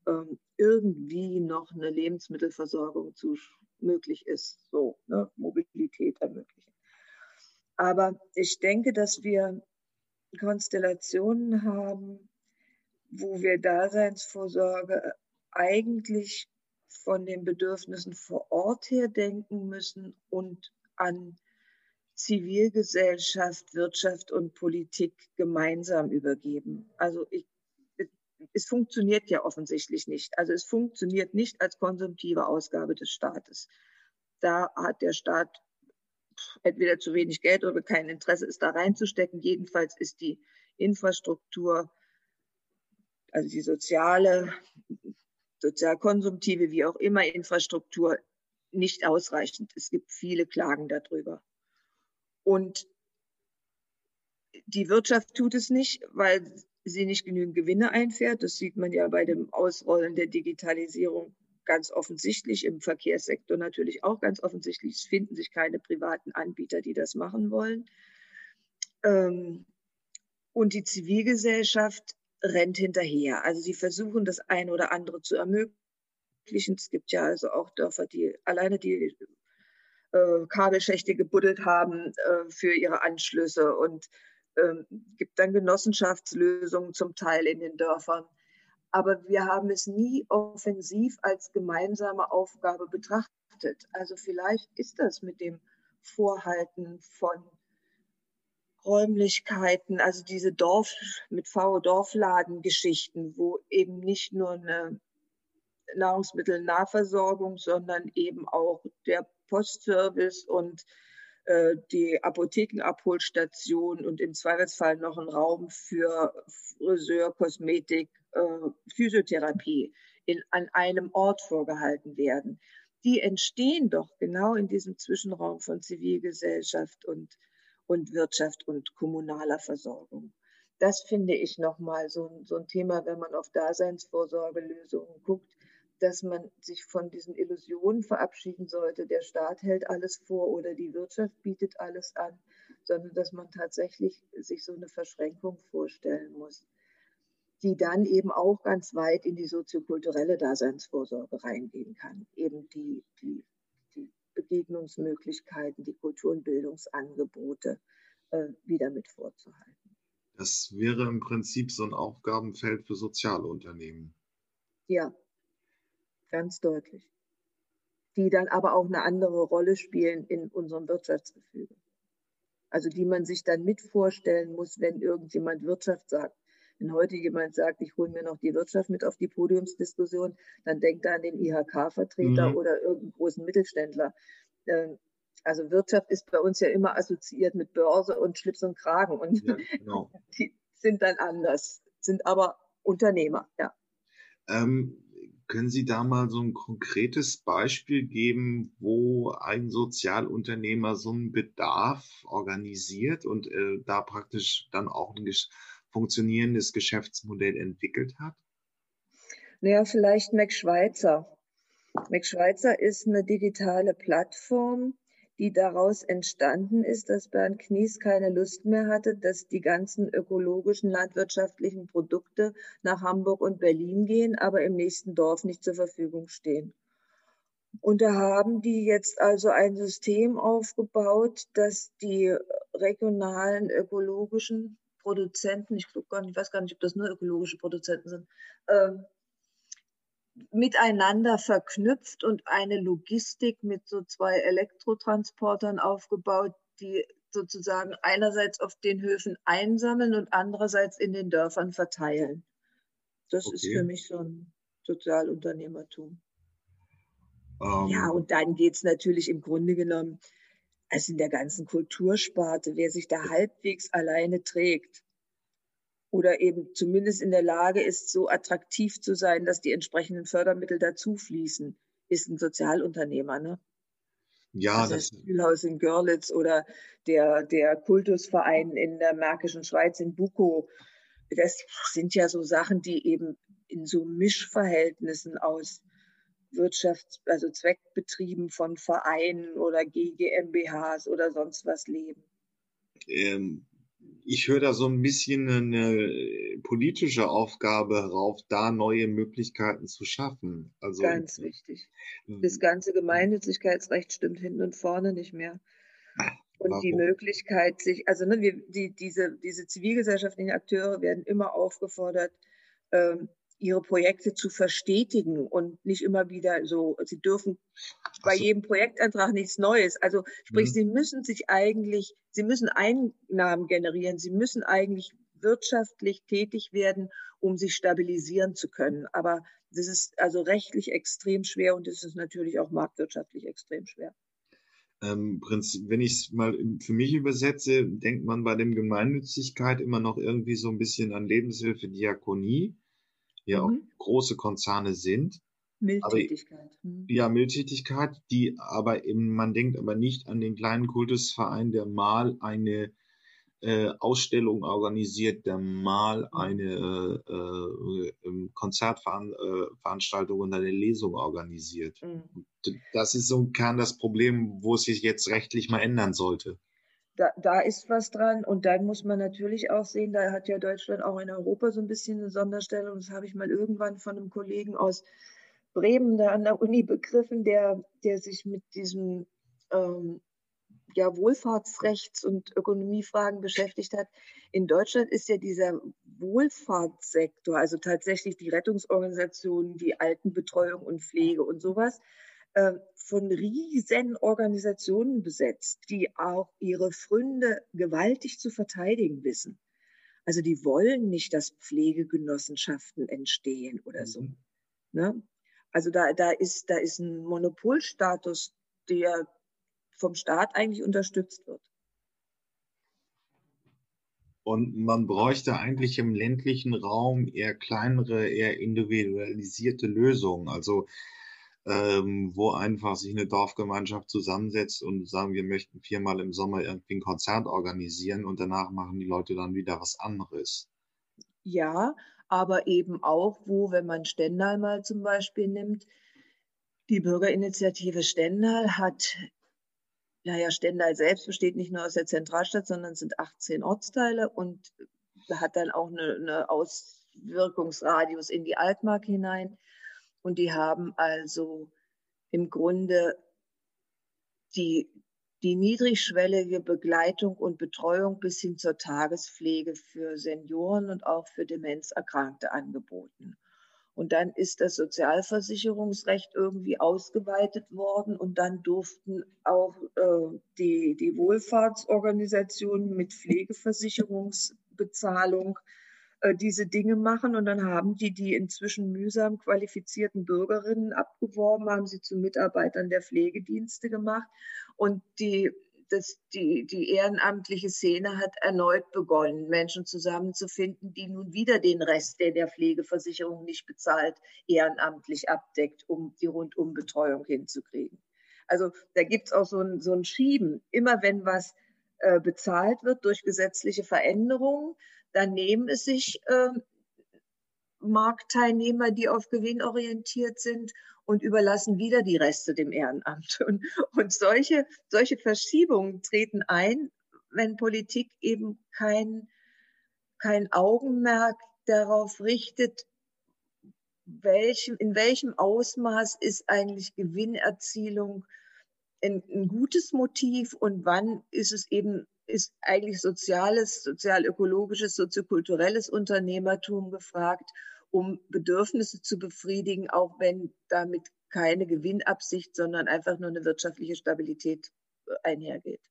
S2: ähm, irgendwie noch eine Lebensmittelversorgung zu, möglich ist, so ne, Mobilität ermöglichen. Aber ich denke, dass wir Konstellationen haben, wo wir Daseinsvorsorge eigentlich von den Bedürfnissen vor Ort her denken müssen und an Zivilgesellschaft, Wirtschaft und Politik gemeinsam übergeben. Also ich, es funktioniert ja offensichtlich nicht. Also es funktioniert nicht als konsumtive Ausgabe des Staates. Da hat der Staat entweder zu wenig Geld oder kein Interesse, es da reinzustecken. Jedenfalls ist die Infrastruktur, also die soziale, sozialkonsumtive, wie auch immer Infrastruktur nicht ausreichend. Es gibt viele Klagen darüber. Und die Wirtschaft tut es nicht, weil sie nicht genügend Gewinne einfährt. Das sieht man ja bei dem Ausrollen der Digitalisierung ganz offensichtlich, im Verkehrssektor natürlich auch ganz offensichtlich. Es finden sich keine privaten Anbieter, die das machen wollen. Ähm, und die Zivilgesellschaft rennt hinterher. Also sie versuchen das eine oder andere zu ermöglichen. Es gibt ja also auch Dörfer, die alleine die äh, Kabelschächte gebuddelt haben äh, für ihre Anschlüsse und ähm, gibt dann Genossenschaftslösungen zum Teil in den Dörfern. Aber wir haben es nie offensiv als gemeinsame Aufgabe betrachtet. Also vielleicht ist das mit dem Vorhalten von Räumlichkeiten, also diese Dorf mit V Dorfladengeschichten, wo eben nicht nur eine Nahrungsmittelnahversorgung, sondern eben auch der Postservice und äh, die Apothekenabholstation und im Zweifelsfall noch ein Raum für Friseur, Kosmetik, äh, Physiotherapie in, an einem Ort vorgehalten werden. Die entstehen doch genau in diesem Zwischenraum von Zivilgesellschaft und und Wirtschaft und kommunaler Versorgung. Das finde ich nochmal so, so ein Thema, wenn man auf Daseinsvorsorgelösungen guckt, dass man sich von diesen Illusionen verabschieden sollte, der Staat hält alles vor oder die Wirtschaft bietet alles an, sondern dass man tatsächlich sich so eine Verschränkung vorstellen muss, die dann eben auch ganz weit in die soziokulturelle Daseinsvorsorge reingehen kann. Eben die, die Begegnungsmöglichkeiten, die Kultur- und Bildungsangebote äh, wieder mit vorzuhalten.
S1: Das wäre im Prinzip so ein Aufgabenfeld für Sozialunternehmen.
S2: Ja, ganz deutlich. Die dann aber auch eine andere Rolle spielen in unserem Wirtschaftsgefüge. Also die man sich dann mit vorstellen muss, wenn irgendjemand Wirtschaft sagt. Wenn heute jemand sagt, ich hole mir noch die Wirtschaft mit auf die Podiumsdiskussion, dann denkt er an den IHK-Vertreter mhm. oder irgendeinen großen Mittelständler. Ähm, also Wirtschaft ist bei uns ja immer assoziiert mit Börse und Schlips und Kragen und ja, genau. die sind dann anders, sind aber Unternehmer, ja.
S1: Ähm, können Sie da mal so ein konkretes Beispiel geben, wo ein Sozialunternehmer so einen Bedarf organisiert und äh, da praktisch dann auch ein funktionierendes Geschäftsmodell entwickelt hat?
S2: Naja, vielleicht Mac Schweizer. Mac Schweizer ist eine digitale Plattform, die daraus entstanden ist, dass Bernd Knies keine Lust mehr hatte, dass die ganzen ökologischen landwirtschaftlichen Produkte nach Hamburg und Berlin gehen, aber im nächsten Dorf nicht zur Verfügung stehen. Und da haben die jetzt also ein System aufgebaut, dass die regionalen ökologischen Produzenten, ich gar nicht, ich weiß gar nicht, ob das nur ökologische Produzenten sind, ähm, miteinander verknüpft und eine Logistik mit so zwei Elektrotransportern aufgebaut, die sozusagen einerseits auf den Höfen einsammeln und andererseits in den Dörfern verteilen. Das okay. ist für mich so ein Sozialunternehmertum. Um. Ähm. Ja, und dann geht's natürlich im Grunde genommen also in der ganzen Kultursparte, wer sich da halbwegs alleine trägt oder eben zumindest in der Lage ist, so attraktiv zu sein, dass die entsprechenden Fördermittel dazu fließen, ist ein Sozialunternehmer, ne? Ja, also das, das Spielhaus in Görlitz oder der, der Kultusverein in der Märkischen Schweiz in Buko. Das sind ja so Sachen, die eben in so Mischverhältnissen aus Wirtschafts-, also Zweckbetrieben von Vereinen oder GmbHs oder sonst was leben.
S1: Ähm, ich höre da so ein bisschen eine politische Aufgabe herauf, da neue Möglichkeiten zu schaffen.
S2: Also ganz wichtig. Das ganze Gemeinnützigkeitsrecht stimmt hinten und vorne nicht mehr. Und Warum? die Möglichkeit, sich, also ne, wir, die, diese, diese zivilgesellschaftlichen Akteure werden immer aufgefordert, ähm, ihre Projekte zu verstetigen und nicht immer wieder so, sie dürfen bei so. jedem Projektantrag nichts Neues. Also sprich, mhm. sie müssen sich eigentlich, sie müssen Einnahmen generieren, sie müssen eigentlich wirtschaftlich tätig werden, um sich stabilisieren zu können. Aber das ist also rechtlich extrem schwer und es ist natürlich auch marktwirtschaftlich extrem schwer.
S1: Ähm, wenn ich es mal für mich übersetze, denkt man bei dem Gemeinnützigkeit immer noch irgendwie so ein bisschen an Lebenshilfe, Diakonie ja mhm. auch große Konzerne sind.
S2: Mildtätigkeit.
S1: Aber, mhm. ja, Mildtätigkeit, die aber eben, man denkt aber nicht an den kleinen Kultusverein, der mal eine äh, Ausstellung organisiert, der mal mhm. eine äh, äh, ähm, Konzertveranstaltung oder eine Lesung organisiert. Mhm. Das ist so ein Kern das Problem, wo es sich jetzt rechtlich mal ändern sollte
S2: da, da ist was dran. Und dann muss man natürlich auch sehen, da hat ja Deutschland auch in Europa so ein bisschen eine Sonderstellung. Das habe ich mal irgendwann von einem Kollegen aus Bremen da an der Uni begriffen, der, der sich mit diesem ähm, ja, Wohlfahrtsrechts- und Ökonomiefragen beschäftigt hat. In Deutschland ist ja dieser Wohlfahrtssektor, also tatsächlich die Rettungsorganisationen, die Altenbetreuung und Pflege und sowas, von riesen Organisationen besetzt, die auch ihre Fründe gewaltig zu verteidigen wissen. Also die wollen nicht, dass Pflegegenossenschaften entstehen oder so. Mhm. Ne? Also da, da ist, da ist ein Monopolstatus, der vom Staat eigentlich unterstützt wird.
S1: Und man bräuchte eigentlich im ländlichen Raum eher kleinere, eher individualisierte Lösungen. Also ähm, wo einfach sich eine Dorfgemeinschaft zusammensetzt und sagen, wir möchten viermal im Sommer irgendwie ein Konzert organisieren und danach machen die Leute dann wieder was anderes.
S2: Ja, aber eben auch, wo, wenn man Stendal mal zum Beispiel nimmt, die Bürgerinitiative Stendal hat, naja, Stendal selbst besteht nicht nur aus der Zentralstadt, sondern es sind 18 Ortsteile und hat dann auch eine, eine Auswirkungsradius in die Altmark hinein. Und die haben also im Grunde die, die niedrigschwellige Begleitung und Betreuung bis hin zur Tagespflege für Senioren und auch für Demenzerkrankte angeboten. Und dann ist das Sozialversicherungsrecht irgendwie ausgeweitet worden und dann durften auch äh, die, die Wohlfahrtsorganisationen mit Pflegeversicherungsbezahlung äh, diese Dinge machen. Und dann haben die die inzwischen mühsam qualifizierten Bürgerinnen abgeworben, haben sie zu Mitarbeitern der Pflegedienste gemacht. Und die, das, die, die ehrenamtliche Szene hat erneut begonnen, Menschen zusammenzufinden, die nun wieder den Rest, der der Pflegeversicherung nicht bezahlt, ehrenamtlich abdeckt, um die Rundumbetreuung hinzukriegen. Also da gibt's auch so ein, so ein Schieben. Immer wenn was äh, bezahlt wird durch gesetzliche Veränderungen, dann nehmen es sich äh, Marktteilnehmer, die auf Gewinn orientiert sind und überlassen wieder die Reste dem Ehrenamt. Und, und solche, solche Verschiebungen treten ein, wenn Politik eben kein, kein Augenmerk darauf richtet, welchem, in welchem Ausmaß ist eigentlich Gewinnerzielung ein, ein gutes Motiv und wann ist es eben ist eigentlich soziales, sozial-ökologisches, soziokulturelles Unternehmertum gefragt, um Bedürfnisse zu befriedigen, auch wenn damit keine Gewinnabsicht, sondern einfach nur eine wirtschaftliche Stabilität äh, einhergeht.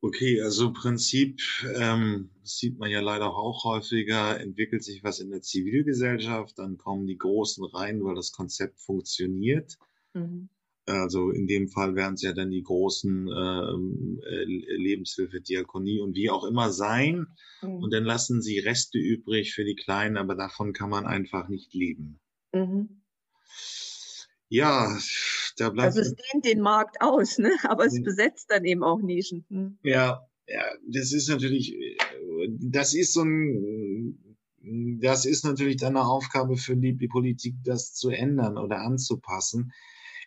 S1: Okay, also im Prinzip ähm, sieht man ja leider auch häufiger, entwickelt sich was in der Zivilgesellschaft, dann kommen die Großen rein, weil das Konzept funktioniert. Mhm. Also in dem Fall wären es ja dann die großen ähm, äh, Lebenshilfe, Diakonie und wie auch immer sein. Mhm. Und dann lassen sie Reste übrig für die Kleinen, aber davon kann man einfach nicht leben. Mhm. Ja,
S2: da bleibt. Also es dehnt den Markt aus, ne? aber es besetzt dann eben auch Nischen.
S1: Mhm. Ja, ja, das ist natürlich, das ist so ein das ist natürlich dann eine Aufgabe für die Politik, das zu ändern oder anzupassen.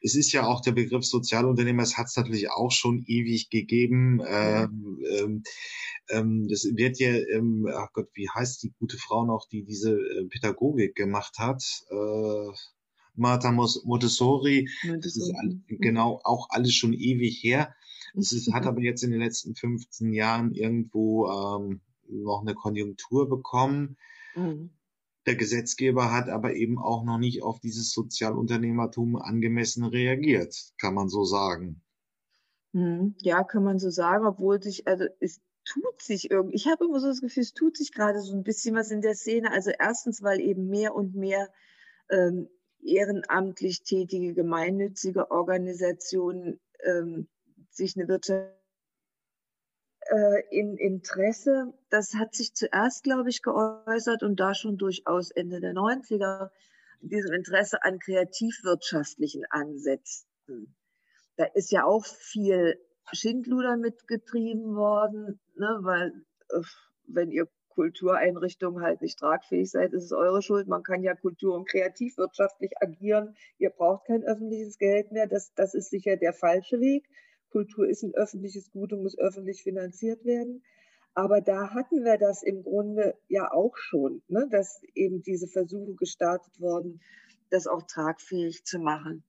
S1: Es ist ja auch der Begriff Sozialunternehmer, es hat es natürlich auch schon ewig gegeben. Ähm, ähm, ähm, das wird ja, ähm, ach Gott, wie heißt die gute Frau noch, die diese äh, Pädagogik gemacht hat? Äh, Martha Montessori. Das ist all, mhm. genau auch alles schon ewig her. Es ist, hat aber jetzt in den letzten 15 Jahren irgendwo ähm, noch eine Konjunktur bekommen. Mhm. Der Gesetzgeber hat aber eben auch noch nicht auf dieses Sozialunternehmertum angemessen reagiert, kann man so sagen.
S2: Mhm. Ja, kann man so sagen, obwohl sich, also es tut sich irgendwie, ich habe immer so das Gefühl, es tut sich gerade so ein bisschen was in der Szene. Also erstens, weil eben mehr und mehr ähm, ehrenamtlich tätige gemeinnützige Organisationen ähm, sich eine Wirtschaft äh, in Interesse, das hat sich zuerst, glaube ich, geäußert und da schon durchaus Ende der 90er, diesem Interesse an kreativwirtschaftlichen Ansätzen. Da ist ja auch viel Schindluder mitgetrieben worden, ne, weil wenn ihr Kultureinrichtungen halt nicht tragfähig seid, ist es eure Schuld. Man kann ja kultur- und kreativwirtschaftlich agieren. Ihr braucht kein öffentliches Geld mehr. Das, das ist sicher der falsche Weg. Kultur ist ein öffentliches Gut und muss öffentlich finanziert werden. Aber da hatten wir das im Grunde ja auch schon, ne, dass eben diese Versuche gestartet wurden, das auch tragfähig zu machen.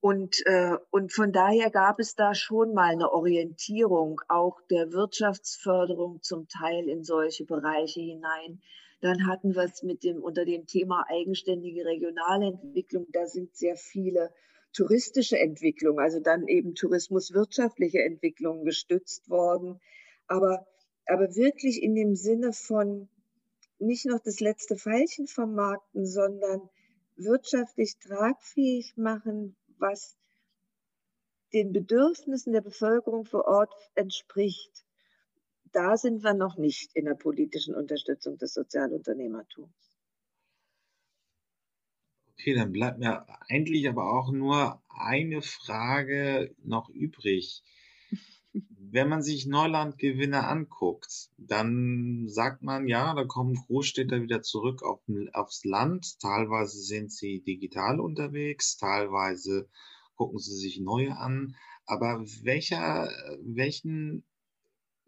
S2: Und, äh, und von daher gab es da schon mal eine Orientierung auch der Wirtschaftsförderung zum Teil in solche Bereiche hinein. Dann hatten wir es mit dem, unter dem Thema eigenständige Regionalentwicklung. Da sind sehr viele touristische Entwicklung, also dann eben tourismuswirtschaftliche Entwicklungen gestützt worden. Aber, aber wirklich in dem Sinne von nicht noch das letzte Pfeilchen vermarkten, sondern wirtschaftlich tragfähig machen, was den Bedürfnissen der Bevölkerung vor Ort entspricht. Da sind wir noch nicht in der politischen Unterstützung des Sozialunternehmertums.
S1: Okay, dann bleibt mir eigentlich aber auch nur eine Frage noch übrig. Wenn man sich Neulandgewinne anguckt, dann sagt man, ja, da kommen Großstädter wieder zurück auf, aufs Land. Teilweise sind sie digital unterwegs, teilweise gucken sie sich neue an. Aber welcher, welchen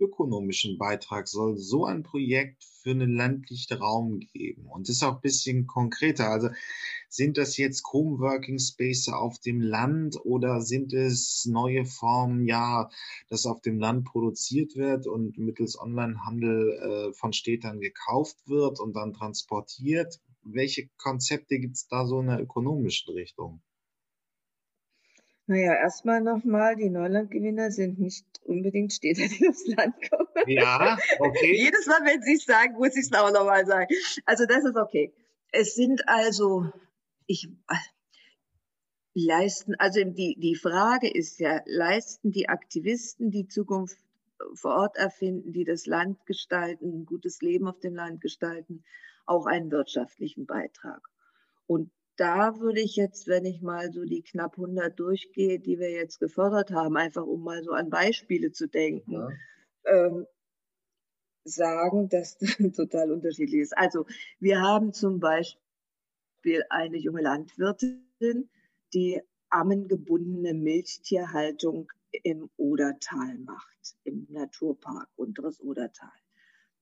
S1: ökonomischen Beitrag soll so ein Projekt für einen ländlichen Raum geben? Und das ist auch ein bisschen konkreter. Also sind das jetzt Coworking Space auf dem Land oder sind es neue Formen, ja, das auf dem Land produziert wird und mittels Onlinehandel äh, von Städtern gekauft wird und dann transportiert? Welche Konzepte gibt es da so in der ökonomischen Richtung?
S2: Naja, erstmal nochmal, die Neulandgewinner sind nicht unbedingt Städter, die aufs Land kommen.
S1: Ja, okay.
S2: Jedes Mal, wenn Sie es sagen, muss ich es auch nochmal sagen. Also das ist okay. Es sind also, ich, leisten, also die, die Frage ist ja, leisten die Aktivisten, die Zukunft vor Ort erfinden, die das Land gestalten, ein gutes Leben auf dem Land gestalten, auch einen wirtschaftlichen Beitrag. Und da würde ich jetzt, wenn ich mal so die knapp 100 durchgehe, die wir jetzt gefördert haben, einfach um mal so an Beispiele zu denken, ja. ähm, sagen, dass das total unterschiedlich ist. Also wir haben zum Beispiel eine junge Landwirtin, die ammengebundene Milchtierhaltung im Odertal macht, im Naturpark Unteres Odertal.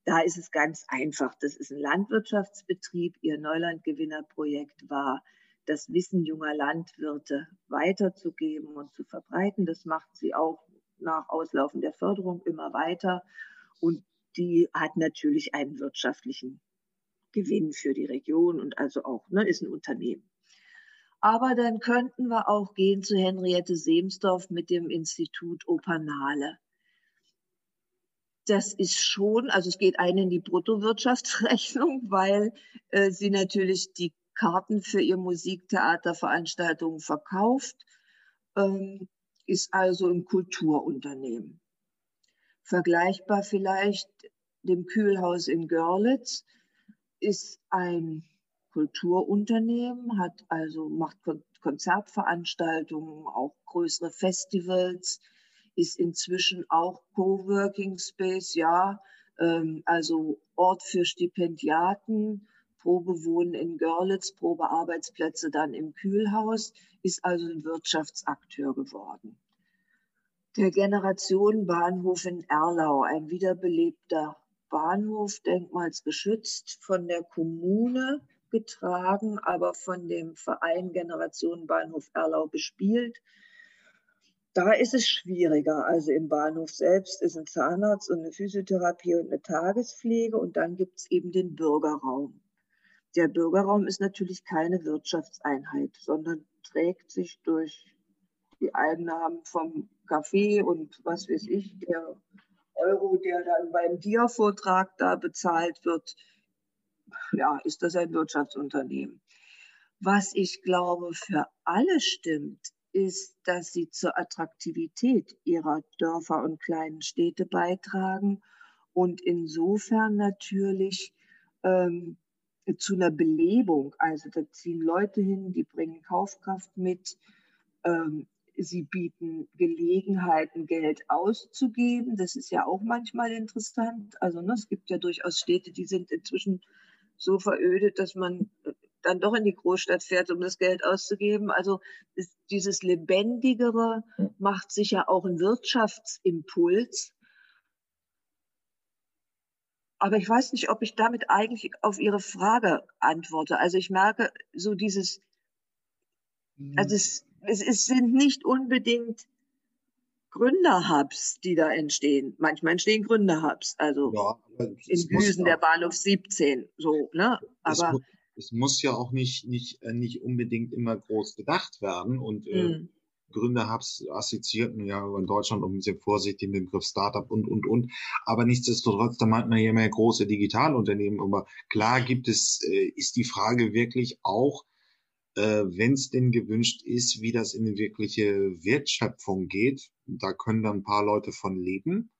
S2: Da ist es ganz einfach. Das ist ein Landwirtschaftsbetrieb. Ihr Neulandgewinnerprojekt war, das Wissen junger Landwirte weiterzugeben und zu verbreiten. Das macht sie auch nach Auslaufen der Förderung immer weiter. Und die hat natürlich einen wirtschaftlichen Gewinn für die Region und also auch, ne, ist ein Unternehmen. Aber dann könnten wir auch gehen zu Henriette Seemsdorf mit dem Institut Opernale das ist schon, also es geht ein in die Bruttowirtschaftsrechnung, weil äh, sie natürlich die Karten für ihr Musiktheaterveranstaltungen verkauft, ähm, ist also ein Kulturunternehmen. Vergleichbar vielleicht dem Kühlhaus in Görlitz ist ein Kulturunternehmen, hat also macht Konzertveranstaltungen, auch größere Festivals, ist inzwischen auch Coworking Space, ja, ähm, also Ort für Stipendiaten, Probewohnen in Görlitz, Probearbeitsplätze dann im Kühlhaus, ist also ein Wirtschaftsakteur geworden. Der Generationenbahnhof in Erlau, ein wiederbelebter Bahnhof, denkmalsgeschützt, von der Kommune getragen, aber von dem Verein Generationenbahnhof Erlau bespielt. Da ist es schwieriger. Also im Bahnhof selbst ist ein Zahnarzt und eine Physiotherapie und eine Tagespflege und dann gibt es eben den Bürgerraum. Der Bürgerraum ist natürlich keine Wirtschaftseinheit, sondern trägt sich durch die Einnahmen vom Kaffee und was weiß ich, der Euro, der dann beim Dia-Vortrag da bezahlt wird, ja, ist das ein Wirtschaftsunternehmen. Was ich glaube für alle stimmt, ist, dass sie zur Attraktivität ihrer Dörfer und kleinen Städte beitragen und insofern natürlich ähm, zu einer Belebung. Also da ziehen Leute hin, die bringen Kaufkraft mit. Ähm, sie bieten Gelegenheiten, Geld auszugeben. Das ist ja auch manchmal interessant. Also ne, es gibt ja durchaus Städte, die sind inzwischen so verödet, dass man dann doch in die Großstadt fährt, um das Geld auszugeben. Also ist dieses Lebendigere macht sicher auch einen Wirtschaftsimpuls. Aber ich weiß nicht, ob ich damit eigentlich auf Ihre Frage antworte. Also ich merke so dieses, also es, es, es sind nicht unbedingt Gründerhubs, die da entstehen. Manchmal entstehen Gründerhubs, also ja, in Güsen der Bahnhof 17, so, ne?
S1: Aber es, muss, ja auch nicht, nicht, äh, nicht unbedingt immer groß gedacht werden und äh, mhm. Gründerhubs assoziierten ja in Deutschland um ein bisschen vorsichtig mit dem Begriff Startup und, und, und. Aber nichtsdestotrotz, da meint man ja mehr große Digitalunternehmen. Aber klar gibt es, äh, ist die Frage wirklich auch, äh, wenn es denn gewünscht ist, wie das in die wirkliche Wertschöpfung geht. Da können dann ein paar Leute von leben.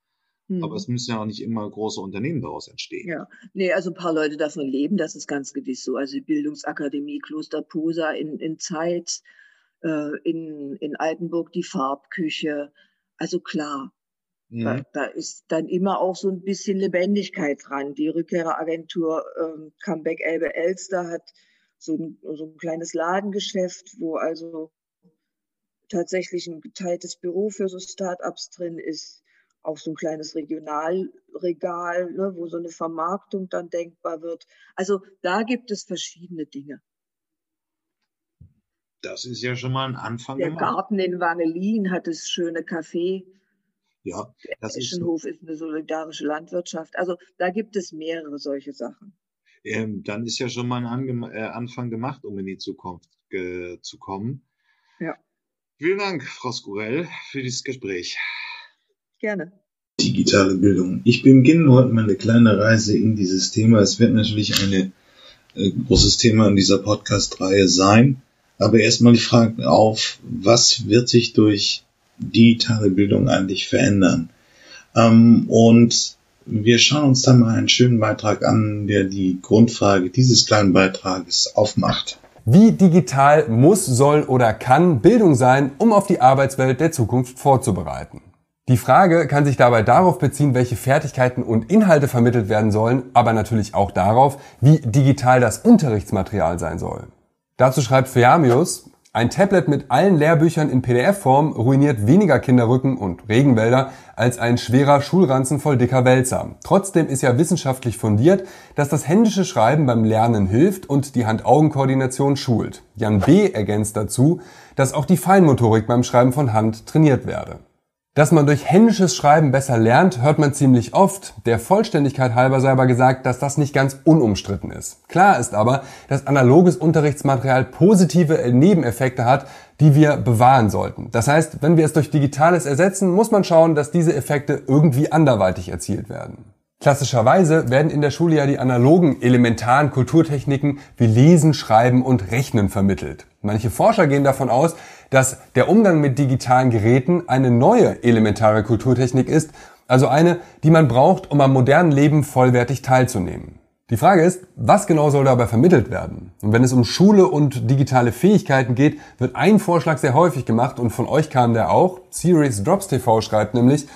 S1: Aber es mhm. müssen ja auch nicht immer große Unternehmen daraus entstehen.
S2: Ja, nee, also ein paar Leute davon leben, das ist ganz gewiss so. Also die Bildungsakademie Kloster Posa in, in Zeitz, äh, in, in Altenburg die Farbküche. Also klar, mhm. da, da, ist dann immer auch so ein bisschen Lebendigkeit dran. Die Rückkehreragentur ähm, Comeback Elbe Elster hat so ein, so ein kleines Ladengeschäft, wo also tatsächlich ein geteiltes Büro für so Start-ups drin ist. Auch so ein kleines Regionalregal, ne, wo so eine Vermarktung dann denkbar wird. Also da gibt es verschiedene Dinge.
S1: Das ist ja schon mal ein Anfang.
S2: Der gemacht. Garten in Wangelin hat das schöne Café.
S1: Ja,
S2: das Der Eschenhof ist, ist eine solidarische Landwirtschaft. Also da gibt es mehrere solche Sachen.
S1: Ähm, dann ist ja schon mal ein Ange äh, Anfang gemacht, um in die Zukunft äh, zu kommen.
S2: Ja.
S1: Vielen Dank, Frau Skurell, für dieses Gespräch.
S2: Gerne.
S1: Digitale Bildung. Ich beginne heute meine kleine Reise in dieses Thema. Es wird natürlich ein äh, großes Thema in dieser Podcast-Reihe sein. Aber erstmal die Frage auf, was wird sich durch digitale Bildung eigentlich verändern? Ähm, und wir schauen uns dann mal einen schönen Beitrag an, der die Grundfrage dieses kleinen Beitrages aufmacht.
S3: Wie digital muss, soll oder kann Bildung sein, um auf die Arbeitswelt der Zukunft vorzubereiten? Die Frage kann sich dabei darauf beziehen, welche Fertigkeiten und Inhalte vermittelt werden sollen, aber natürlich auch darauf, wie digital das Unterrichtsmaterial sein soll. Dazu schreibt Feamius, ein Tablet mit allen Lehrbüchern in PDF-Form ruiniert weniger Kinderrücken und Regenwälder als ein schwerer Schulranzen voll dicker Wälzer. Trotzdem ist ja wissenschaftlich fundiert, dass das händische Schreiben beim Lernen hilft und die Hand-Augen-Koordination schult. Jan B. ergänzt dazu, dass auch die Feinmotorik beim Schreiben von Hand trainiert werde. Dass man durch händisches Schreiben besser lernt, hört man ziemlich oft. Der Vollständigkeit halber sei aber gesagt, dass das nicht ganz unumstritten ist. Klar ist aber, dass analoges Unterrichtsmaterial positive Nebeneffekte hat, die wir bewahren sollten. Das heißt, wenn wir es durch Digitales ersetzen, muss man schauen, dass diese Effekte irgendwie anderweitig erzielt werden. Klassischerweise werden in der Schule ja die analogen elementaren Kulturtechniken wie Lesen, Schreiben und Rechnen vermittelt. Manche Forscher gehen davon aus, dass der Umgang mit digitalen Geräten eine neue elementare Kulturtechnik ist, also eine, die man braucht, um am modernen Leben vollwertig teilzunehmen. Die Frage ist, was genau soll dabei vermittelt werden? Und wenn es um Schule und digitale Fähigkeiten geht, wird ein Vorschlag sehr häufig gemacht und von euch kam der auch. Series Drops TV schreibt nämlich,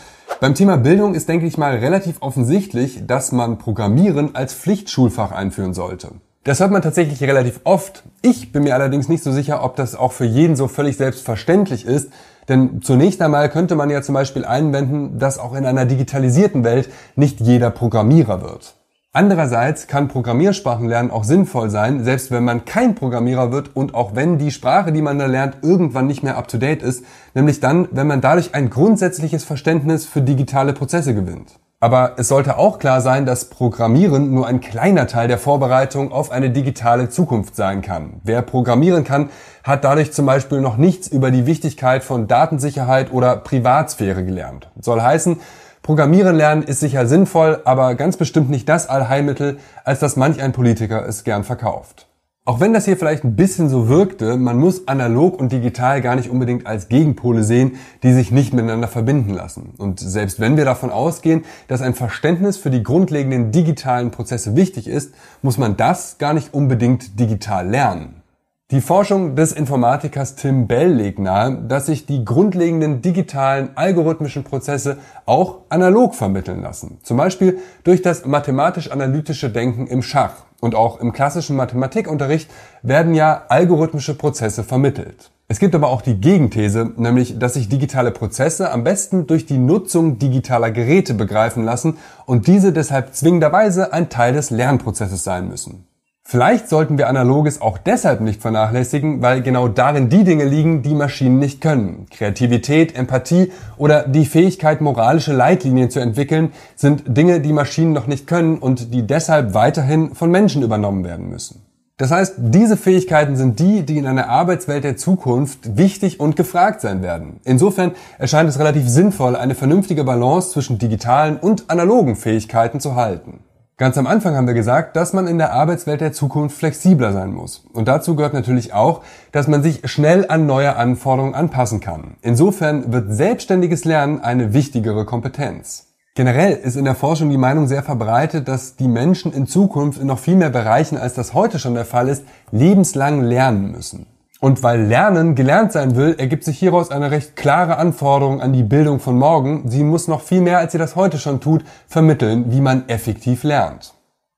S3: beim Thema Bildung ist, denke ich mal, relativ offensichtlich, dass man Programmieren als Pflichtschulfach einführen sollte. Das hört man tatsächlich relativ oft. Ich bin mir allerdings nicht so sicher, ob das auch für jeden so völlig selbstverständlich ist. Denn zunächst einmal könnte man ja zum Beispiel einwenden, dass auch in einer digitalisierten Welt nicht jeder Programmierer wird. Andererseits kann Programmiersprachenlernen auch sinnvoll sein, selbst wenn man kein Programmierer wird und auch wenn die Sprache, die man da lernt, irgendwann nicht mehr up-to-date ist, nämlich dann, wenn man dadurch ein grundsätzliches Verständnis für digitale Prozesse gewinnt. Aber es sollte auch klar sein, dass Programmieren nur ein kleiner Teil der Vorbereitung auf eine digitale Zukunft sein kann. Wer programmieren kann, hat dadurch zum Beispiel noch nichts über die Wichtigkeit von Datensicherheit oder Privatsphäre gelernt. Soll heißen, Programmieren lernen ist sicher sinnvoll, aber ganz bestimmt nicht das Allheilmittel, als dass manch ein Politiker es gern verkauft. Auch wenn das hier vielleicht ein bisschen so wirkte, man muss analog und digital gar nicht unbedingt als Gegenpole sehen, die sich nicht miteinander verbinden lassen. Und selbst wenn wir davon ausgehen, dass ein Verständnis für die grundlegenden digitalen Prozesse wichtig ist, muss man das gar nicht unbedingt digital lernen. Die Forschung des Informatikers Tim Bell legt nahe, dass sich die grundlegenden digitalen algorithmischen Prozesse auch analog vermitteln lassen. Zum Beispiel durch das mathematisch-analytische Denken im Schach. Und auch im klassischen Mathematikunterricht werden ja algorithmische Prozesse vermittelt. Es gibt aber auch die Gegenthese, nämlich, dass sich digitale Prozesse am besten durch die Nutzung digitaler Geräte begreifen lassen und diese deshalb zwingenderweise ein Teil des Lernprozesses sein müssen. Vielleicht sollten wir Analoges auch deshalb nicht vernachlässigen, weil genau darin die Dinge liegen, die Maschinen nicht können. Kreativität, Empathie oder die Fähigkeit, moralische Leitlinien zu entwickeln, sind Dinge, die Maschinen noch nicht können und die deshalb weiterhin von Menschen übernommen werden müssen. Das heißt, diese Fähigkeiten sind die, die in einer Arbeitswelt der Zukunft wichtig und gefragt sein werden. Insofern erscheint es relativ sinnvoll, eine vernünftige Balance zwischen digitalen und analogen Fähigkeiten zu halten. Ganz am Anfang haben wir gesagt, dass man in der Arbeitswelt der Zukunft flexibler sein muss. Und dazu gehört natürlich auch, dass man sich schnell an neue Anforderungen anpassen kann. Insofern wird selbstständiges Lernen eine wichtigere Kompetenz. Generell ist in der Forschung die Meinung sehr verbreitet, dass die Menschen in Zukunft in noch viel mehr Bereichen, als das heute schon der Fall ist, lebenslang lernen müssen. Und weil Lernen gelernt sein will, ergibt sich hieraus eine recht klare Anforderung an die Bildung von morgen. Sie muss noch viel mehr, als sie das heute schon tut, vermitteln, wie man effektiv lernt.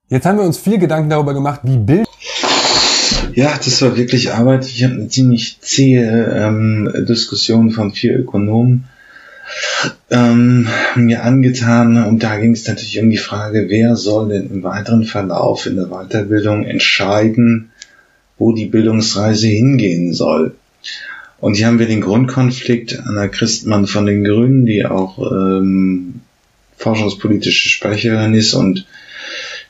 S3: Jetzt haben wir uns viel Gedanken darüber gemacht, wie Bildung
S1: ja, das war wirklich Arbeit. Ich habe eine ziemlich zähe ähm, Diskussion von vier Ökonomen ähm, mir angetan und da ging es natürlich um die Frage, wer soll denn im weiteren Verlauf in der Weiterbildung entscheiden, wo die Bildungsreise hingehen soll. Und hier haben wir den Grundkonflikt Anna Christmann von den Grünen, die auch ähm, forschungspolitische Sprecherin ist und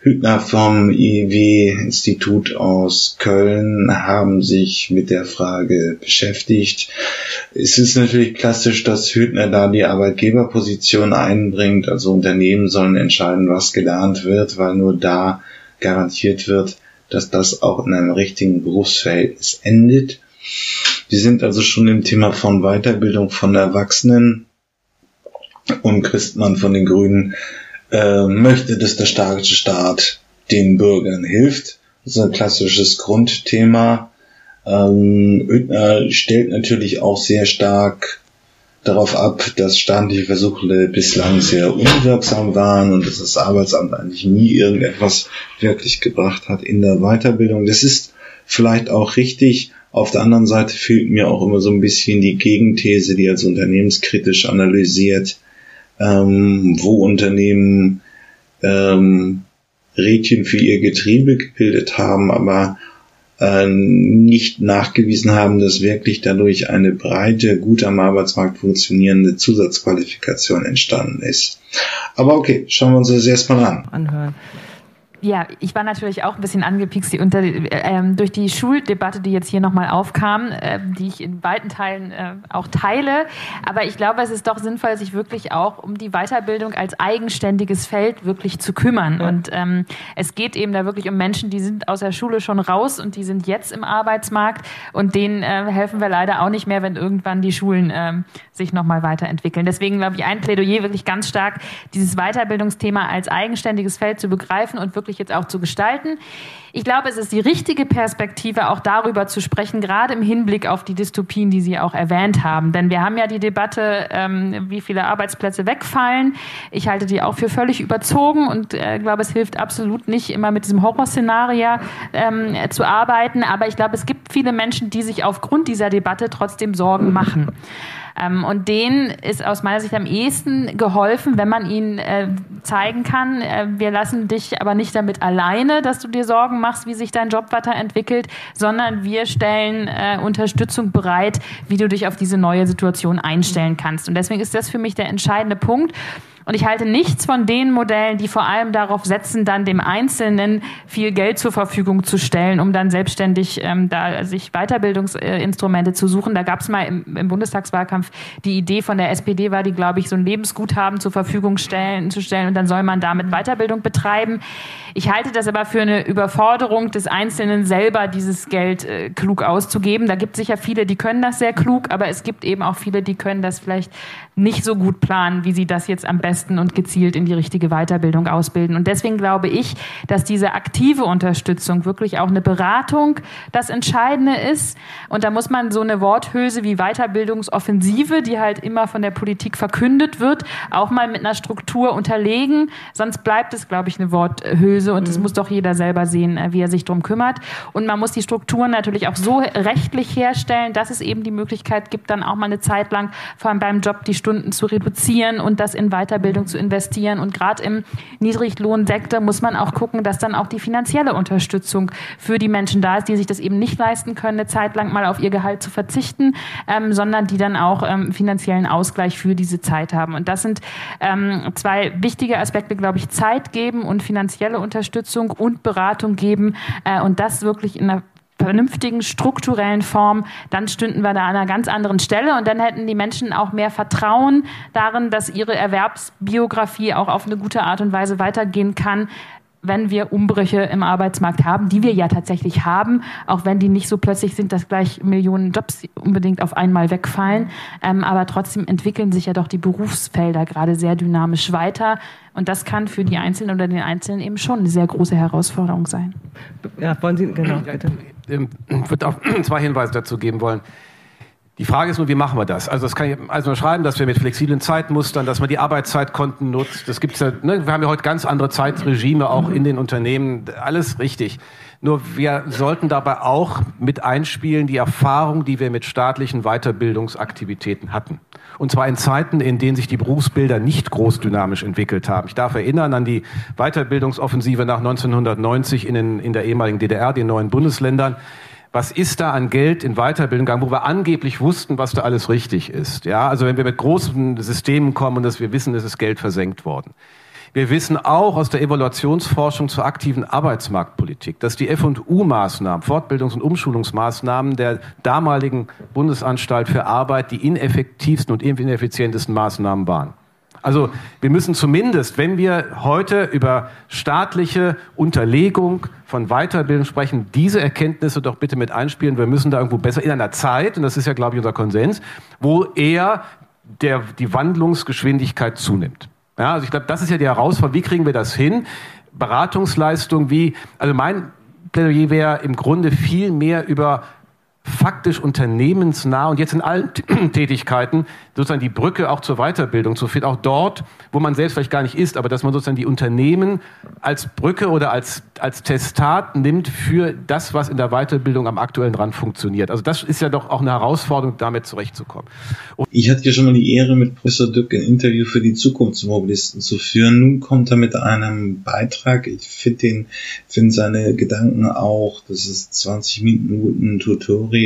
S1: Hübner vom IW-Institut aus Köln haben sich mit der Frage beschäftigt. Es ist natürlich klassisch, dass Hübner da die Arbeitgeberposition einbringt. Also Unternehmen sollen entscheiden, was gelernt wird, weil nur da garantiert wird, dass das auch in einem richtigen Berufsverhältnis endet. Wir sind also schon im Thema von Weiterbildung von Erwachsenen und Christmann von den Grünen äh, möchte, dass der staatliche Staat den Bürgern hilft. Das ist ein klassisches Grundthema. Ähm, Oethner stellt natürlich auch sehr stark darauf ab, dass staatliche Versuche bislang sehr unwirksam waren und dass das Arbeitsamt eigentlich nie irgendetwas wirklich gebracht hat in der Weiterbildung. Das ist vielleicht auch richtig. Auf der anderen Seite fehlt mir auch immer so ein bisschen die Gegenthese, die als unternehmenskritisch analysiert, ähm, wo Unternehmen ähm, Rädchen für ihr Getriebe gebildet haben, aber äh, nicht nachgewiesen haben, dass wirklich dadurch eine breite, gut am Arbeitsmarkt funktionierende Zusatzqualifikation entstanden ist. Aber okay, schauen wir uns das erstmal an.
S4: Anhören. Ja, ich war natürlich auch ein bisschen angepikst die unter, äh, durch die Schuldebatte, die jetzt hier nochmal aufkam, äh, die ich in weiten Teilen äh, auch teile. Aber ich glaube, es ist doch sinnvoll, sich wirklich auch um die Weiterbildung als eigenständiges Feld wirklich zu kümmern. Ja. Und ähm, es geht eben da wirklich um Menschen, die sind aus der Schule schon raus und die sind jetzt im Arbeitsmarkt und denen äh, helfen wir leider auch nicht mehr, wenn irgendwann die Schulen äh, sich nochmal weiterentwickeln. Deswegen glaube ich, ein Plädoyer wirklich ganz stark, dieses Weiterbildungsthema als eigenständiges Feld zu begreifen und wirklich wirklich jetzt auch zu gestalten. Ich glaube, es ist die richtige Perspektive, auch darüber zu sprechen, gerade im Hinblick auf die Dystopien, die Sie auch erwähnt haben. Denn wir haben ja die Debatte, ähm, wie viele Arbeitsplätze wegfallen. Ich halte die auch für völlig überzogen und äh, glaube, es hilft absolut nicht, immer mit diesem Horrorszenario ähm, zu arbeiten. Aber ich glaube, es gibt viele Menschen, die sich aufgrund dieser Debatte trotzdem Sorgen machen. Ähm, und denen ist aus meiner Sicht am ehesten geholfen, wenn man ihnen äh, zeigen kann, äh, wir lassen dich aber nicht damit alleine, dass du dir Sorgen machst, wie sich dein Job weiterentwickelt, sondern wir stellen äh, Unterstützung bereit, wie du dich auf diese neue Situation einstellen kannst. Und deswegen ist das für mich der entscheidende Punkt. Und ich halte nichts von den Modellen, die vor allem darauf setzen, dann dem Einzelnen viel Geld zur Verfügung zu stellen, um dann selbstständig ähm, da sich Weiterbildungsinstrumente zu suchen. Da gab es mal im, im, Bundestagswahlkampf die Idee von der SPD, war die, glaube ich, so ein Lebensguthaben zur Verfügung stellen, zu stellen und dann soll man damit Weiterbildung betreiben. Ich halte das aber für eine Überforderung des Einzelnen selber, dieses Geld äh, klug auszugeben. Da gibt es sicher viele, die können das sehr klug, aber es gibt eben auch viele, die können das vielleicht nicht so gut planen, wie sie das jetzt am besten und gezielt in die richtige Weiterbildung ausbilden. Und deswegen glaube ich, dass diese aktive Unterstützung wirklich auch eine Beratung das Entscheidende ist. Und da muss man so eine Worthülse wie Weiterbildungsoffensive, die halt immer von der Politik verkündet wird, auch mal mit einer Struktur unterlegen. Sonst bleibt es, glaube ich, eine Worthülse und es mhm. muss doch jeder selber sehen, äh, wie er sich drum kümmert. Und man muss die Strukturen natürlich auch so rechtlich herstellen, dass es eben die Möglichkeit gibt, dann auch mal eine Zeit lang, vor allem beim Job, die Stunden zu reduzieren und das in Weiterbildung zu investieren. Und gerade im Niedriglohnsektor muss man auch gucken, dass dann auch die finanzielle Unterstützung für die Menschen da ist, die sich das eben nicht leisten können, eine Zeit lang mal auf ihr Gehalt zu verzichten, ähm, sondern die dann auch ähm, finanziellen Ausgleich für diese Zeit haben. Und das sind ähm, zwei wichtige Aspekte, glaube ich, Zeit geben und finanzielle Unterstützung und Beratung geben äh, und das wirklich in einer vernünftigen strukturellen Form, dann stünden wir da an einer ganz anderen Stelle und dann hätten die Menschen auch mehr Vertrauen darin, dass ihre Erwerbsbiografie auch auf eine gute Art und Weise weitergehen kann, wenn wir Umbrüche im Arbeitsmarkt haben, die wir ja tatsächlich haben, auch wenn die nicht so plötzlich sind, dass gleich Millionen Jobs unbedingt auf einmal wegfallen. Ähm, aber trotzdem entwickeln sich ja doch die Berufsfelder gerade sehr dynamisch weiter. Und das kann für die Einzelnen oder den Einzelnen eben schon eine sehr große Herausforderung sein.
S5: Ja, wollen Sie, genau, bitte. Ähm, würde auch zwei Hinweise dazu geben wollen. Die Frage ist nur, wie machen wir das? Also das kann ich also schreiben, dass wir mit flexiblen Zeitmustern, dass man die Arbeitszeitkonten nutzt. Das gibt's ja, ne? Wir haben ja heute ganz andere Zeitregime auch in den Unternehmen. Alles richtig. Nur wir sollten dabei auch mit einspielen die Erfahrung, die wir mit staatlichen Weiterbildungsaktivitäten hatten. Und zwar in Zeiten, in denen sich die Berufsbilder nicht groß dynamisch entwickelt haben. Ich darf erinnern an die Weiterbildungsoffensive nach 1990 in, den, in der ehemaligen DDR, den neuen Bundesländern was ist da an Geld in Weiterbildung gegangen, wo wir angeblich wussten, was da alles richtig ist. Ja, also wenn wir mit großen Systemen kommen und dass wir wissen, es ist Geld versenkt worden. Wir wissen auch aus der Evaluationsforschung zur aktiven Arbeitsmarktpolitik, dass die F&U-Maßnahmen, Fortbildungs- und Umschulungsmaßnahmen der damaligen Bundesanstalt für Arbeit die ineffektivsten und ineffizientesten Maßnahmen waren. Also wir müssen zumindest, wenn wir heute über staatliche Unterlegung von Weiterbildung sprechen, diese Erkenntnisse doch bitte mit einspielen. Wir müssen da irgendwo besser in einer Zeit, und das ist ja, glaube ich, unser Konsens, wo eher der, die Wandlungsgeschwindigkeit zunimmt. Ja, also ich glaube, das ist ja die Herausforderung. Wie kriegen wir das hin? Beratungsleistung, wie, also mein Plädoyer wäre im Grunde viel mehr über faktisch unternehmensnah und jetzt in allen Tätigkeiten sozusagen die Brücke auch zur Weiterbildung zu finden, auch dort, wo man selbst vielleicht gar nicht ist, aber dass man sozusagen die Unternehmen als Brücke oder als, als Testat nimmt für das, was in der Weiterbildung am aktuellen Rand funktioniert. Also das ist ja doch auch eine Herausforderung, damit zurechtzukommen.
S1: Und ich hatte ja schon mal die Ehre, mit Professor Dück ein Interview für die Zukunftsmobilisten zu führen. Nun kommt er mit einem Beitrag. Ich finde den, finde seine Gedanken auch, das ist 20 Minuten Tutorial,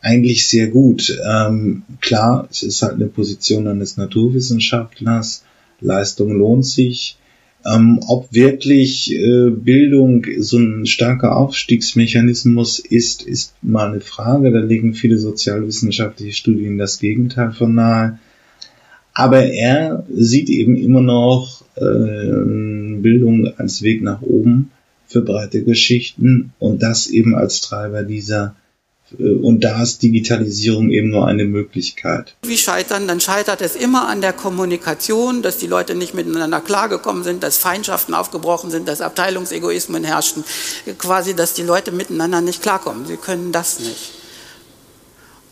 S1: eigentlich sehr gut. Ähm, klar, es ist halt eine Position eines Naturwissenschaftlers. Leistung lohnt sich. Ähm, ob wirklich äh, Bildung so ein starker Aufstiegsmechanismus ist, ist mal eine Frage. Da legen viele sozialwissenschaftliche Studien das Gegenteil von nahe. Aber er sieht eben immer noch äh, Bildung als Weg nach oben für breite Geschichten und das eben als Treiber dieser und da ist Digitalisierung eben nur eine Möglichkeit.
S6: Wie scheitern? Dann scheitert es immer an der Kommunikation, dass die Leute nicht miteinander klargekommen sind, dass Feindschaften aufgebrochen sind, dass Abteilungsegoismen herrschten, quasi, dass die Leute miteinander nicht klarkommen. Sie können das nicht.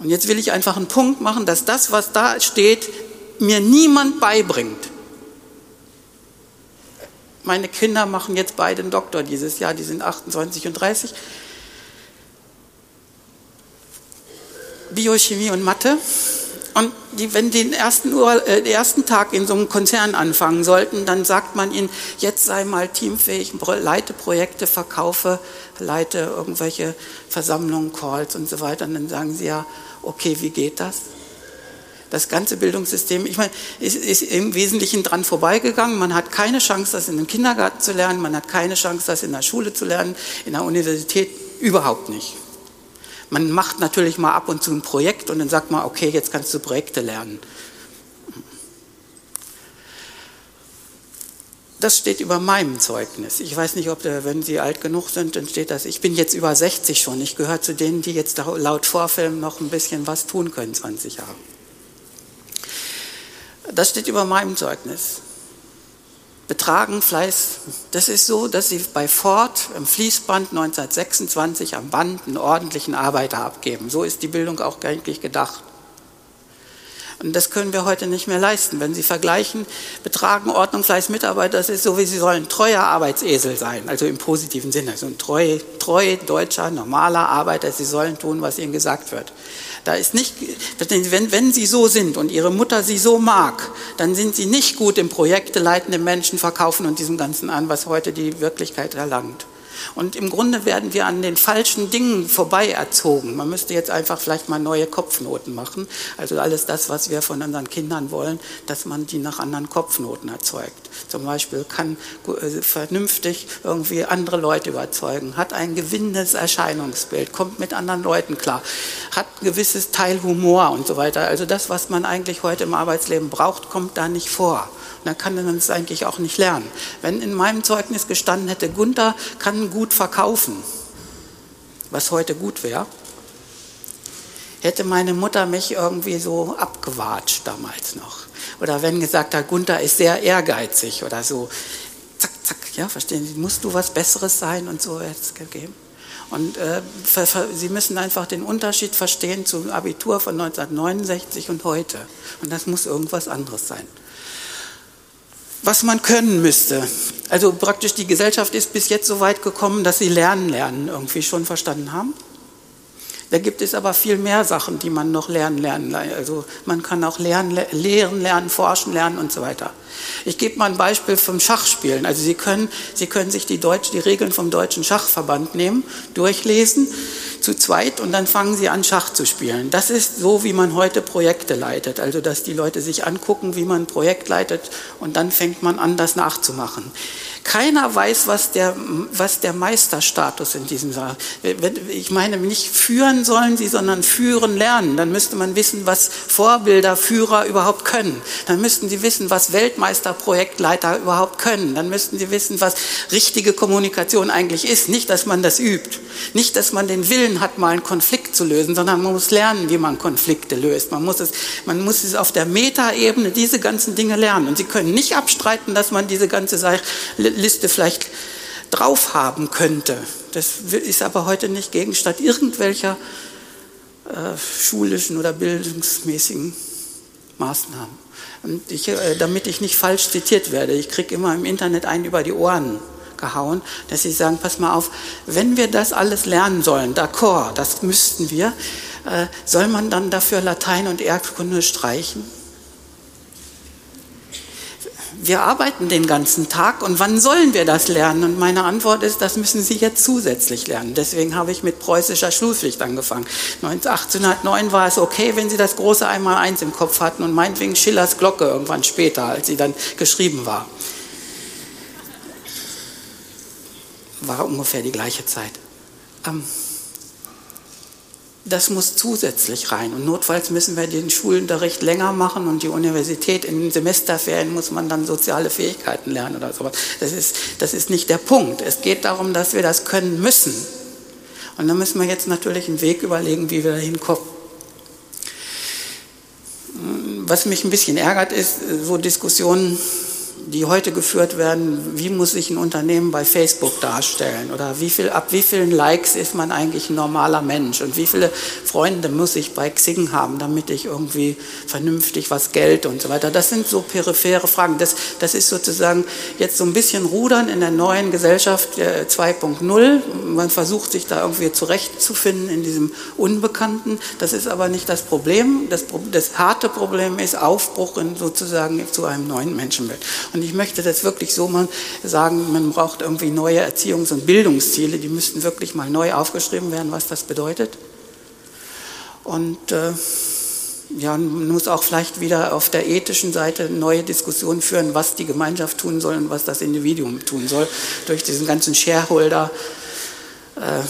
S6: Und jetzt will ich einfach einen Punkt machen, dass das, was da steht, mir niemand beibringt. Meine Kinder machen jetzt beide einen Doktor dieses Jahr, die sind 28 und 30. Biochemie und Mathe. Und die, wenn die den ersten, äh, den ersten Tag in so einem Konzern anfangen sollten, dann sagt man ihnen, jetzt sei mal teamfähig, leite Projekte, verkaufe, leite irgendwelche Versammlungen, Calls und so weiter. Und dann sagen sie ja, okay, wie geht das? Das ganze Bildungssystem, ich meine, ist, ist im Wesentlichen dran vorbeigegangen. Man hat keine Chance, das in einem Kindergarten zu lernen, man hat keine Chance, das in der Schule zu lernen, in der Universität überhaupt nicht. Man macht natürlich mal ab und zu ein Projekt und dann sagt man, okay, jetzt kannst du Projekte lernen. Das steht über meinem Zeugnis. Ich weiß nicht, ob, der, wenn Sie alt genug sind, dann steht das. Ich bin jetzt über 60 schon. Ich gehöre zu denen, die jetzt laut Vorfilm noch ein bisschen was tun können, 20 Jahre. Das steht über meinem Zeugnis. Betragen, Fleiß. Das ist so, dass sie bei Ford im Fließband 1926 am Band einen ordentlichen Arbeiter abgeben. So ist die Bildung auch eigentlich gedacht. Und das können wir heute nicht mehr leisten. Wenn Sie vergleichen, betragen Ordnung, Fleiß, Mitarbeiter, das ist so, wie Sie sollen treuer Arbeitsesel sein, also im positiven Sinne. So ein treu, treu deutscher, normaler Arbeiter, Sie sollen tun, was Ihnen gesagt wird. Da ist nicht, wenn, wenn Sie so sind und Ihre Mutter Sie so mag, dann sind Sie nicht gut im Projekte leitende Menschen verkaufen und diesem Ganzen an, was heute die Wirklichkeit erlangt. Und im Grunde werden wir an den falschen Dingen vorbei erzogen. Man müsste jetzt einfach vielleicht mal neue Kopfnoten machen. Also alles das, was wir von unseren Kindern wollen, dass man die nach anderen Kopfnoten erzeugt. Zum Beispiel kann äh, vernünftig irgendwie andere Leute überzeugen, hat ein gewinnendes Erscheinungsbild, kommt mit anderen Leuten klar, hat ein gewisses Teil Humor und so weiter. Also das, was man eigentlich heute im Arbeitsleben braucht, kommt da nicht vor dann kann man es eigentlich auch nicht lernen. Wenn in meinem Zeugnis gestanden hätte, Gunther kann gut verkaufen, was heute gut wäre, hätte meine Mutter mich irgendwie so abgewatscht damals noch. Oder wenn gesagt hat, Gunther ist sehr ehrgeizig oder so. Zack, zack, ja, verstehen Sie, musst du was Besseres sein und so hätte es gegeben. Und äh, Sie müssen einfach den Unterschied verstehen zum Abitur von 1969 und heute. Und das muss irgendwas anderes sein was man können müsste. Also praktisch die Gesellschaft ist bis jetzt so weit gekommen, dass sie Lernen lernen irgendwie schon verstanden haben. Da gibt es aber viel mehr Sachen, die man noch lernen lernen. Also man kann auch lernen, lehren lernen, forschen lernen und so weiter. Ich gebe mal ein Beispiel vom Schachspielen. Also Sie können, Sie können sich die, Deutsch, die Regeln vom Deutschen Schachverband nehmen, durchlesen zu zweit und dann fangen Sie an, Schach zu spielen. Das ist so, wie man heute Projekte leitet. Also, dass die Leute sich angucken, wie man ein Projekt leitet und dann fängt man an, das nachzumachen. Keiner weiß, was der, was der Meisterstatus in diesem Saal. Ich meine, nicht führen sollen sie, sondern führen lernen. Dann müsste man wissen, was Vorbilder, Führer überhaupt können. Dann müssten sie wissen, was Weltmeister, Projektleiter überhaupt können. Dann müssten sie wissen, was richtige Kommunikation eigentlich ist. Nicht, dass man das übt. Nicht, dass man den Willen hat, mal einen Konflikt zu lösen, sondern man muss lernen, wie man Konflikte löst. Man muss es, man muss es auf der Metaebene diese ganzen Dinge lernen. Und sie können nicht abstreiten, dass man diese ganze Liste vielleicht drauf haben könnte. Das ist aber heute nicht Gegenstand irgendwelcher äh, schulischen oder bildungsmäßigen Maßnahmen. Und ich, äh, damit ich nicht falsch zitiert werde, ich kriege immer im Internet einen über die Ohren gehauen, dass sie sagen, pass mal auf, wenn wir das alles lernen sollen, d'accord, das müssten wir, äh, soll man dann dafür Latein und Erdkunde streichen? Wir arbeiten den ganzen Tag und wann sollen wir das lernen? Und meine Antwort ist, das müssen Sie jetzt zusätzlich lernen. Deswegen habe ich mit preußischer Schulpflicht angefangen. 1809 war es okay, wenn Sie das große Einmaleins im Kopf hatten und meinetwegen Schillers Glocke irgendwann später, als sie dann geschrieben war. War ungefähr die gleiche Zeit. Ähm, das muss zusätzlich rein. Und notfalls müssen wir den Schulunterricht länger machen und die Universität in den Semesterferien muss man dann soziale Fähigkeiten lernen oder sowas. Das ist, das ist nicht der Punkt. Es geht darum, dass wir das können müssen. Und da müssen wir jetzt natürlich einen Weg überlegen, wie wir da hinkommen. Was mich ein bisschen ärgert, ist so Diskussionen, die heute geführt werden, wie muss sich ein Unternehmen bei Facebook darstellen oder wie viel, ab wie vielen Likes ist man eigentlich ein normaler Mensch und wie viele Freunde muss ich bei Xing haben, damit ich irgendwie vernünftig was Geld und so weiter. Das sind so periphere Fragen. Das, das ist sozusagen jetzt so ein bisschen Rudern in der neuen Gesellschaft 2.0. Man versucht sich da irgendwie zurechtzufinden in diesem Unbekannten. Das ist aber nicht das Problem. Das, das harte Problem ist Aufbruch in sozusagen zu einem neuen Menschenbild. Und ich möchte das wirklich so mal sagen, man braucht irgendwie neue Erziehungs- und Bildungsziele, die müssten wirklich mal neu aufgeschrieben werden, was das bedeutet. Und äh, ja, man muss auch vielleicht wieder auf der ethischen Seite neue Diskussionen führen, was die Gemeinschaft tun soll und was das Individuum tun soll. Durch diesen ganzen Shareholder. Äh,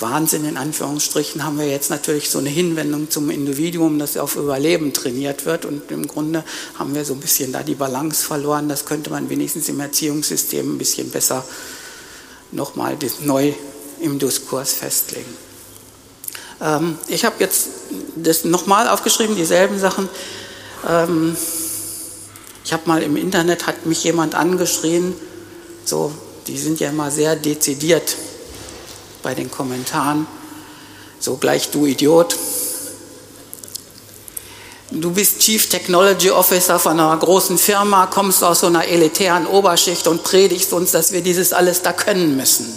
S6: Wahnsinn in Anführungsstrichen haben wir jetzt natürlich so eine Hinwendung zum Individuum, das auf Überleben trainiert wird. Und im Grunde haben wir so ein bisschen da die Balance verloren. Das könnte man wenigstens im Erziehungssystem ein bisschen besser nochmal neu im Diskurs festlegen. Ähm, ich habe jetzt das nochmal aufgeschrieben, dieselben Sachen. Ähm, ich habe mal im Internet, hat mich jemand angeschrien, so, die sind ja immer sehr dezidiert bei den Kommentaren. So gleich du Idiot. Du bist Chief Technology Officer von einer großen Firma, kommst aus so einer elitären Oberschicht und predigst uns, dass wir dieses alles da können müssen.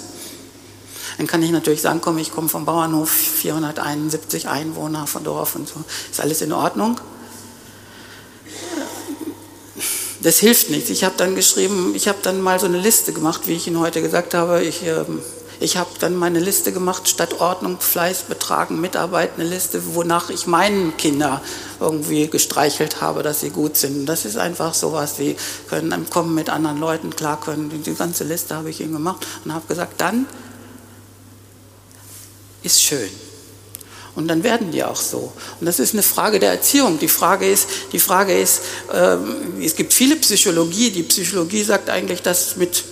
S6: Dann kann ich natürlich sagen, komm, ich komme vom Bauernhof, 471 Einwohner von Dorf und so. Ist alles in Ordnung? Das hilft nichts. Ich habe dann geschrieben, ich habe dann mal so eine Liste gemacht, wie ich Ihnen heute gesagt habe. Ich äh, ich habe dann meine Liste gemacht, statt Ordnung, Fleiß, Betragen, Mitarbeit, eine Liste, wonach ich meinen Kinder irgendwie gestreichelt habe, dass sie gut sind. Das ist einfach sowas wie können kommen mit anderen Leuten klar können. Die ganze Liste habe ich ihnen gemacht und habe gesagt, dann ist schön. Und dann werden die auch so. Und das ist eine Frage der Erziehung. Die Frage ist, die Frage ist, äh, es gibt viele Psychologie. Die Psychologie sagt eigentlich, dass mit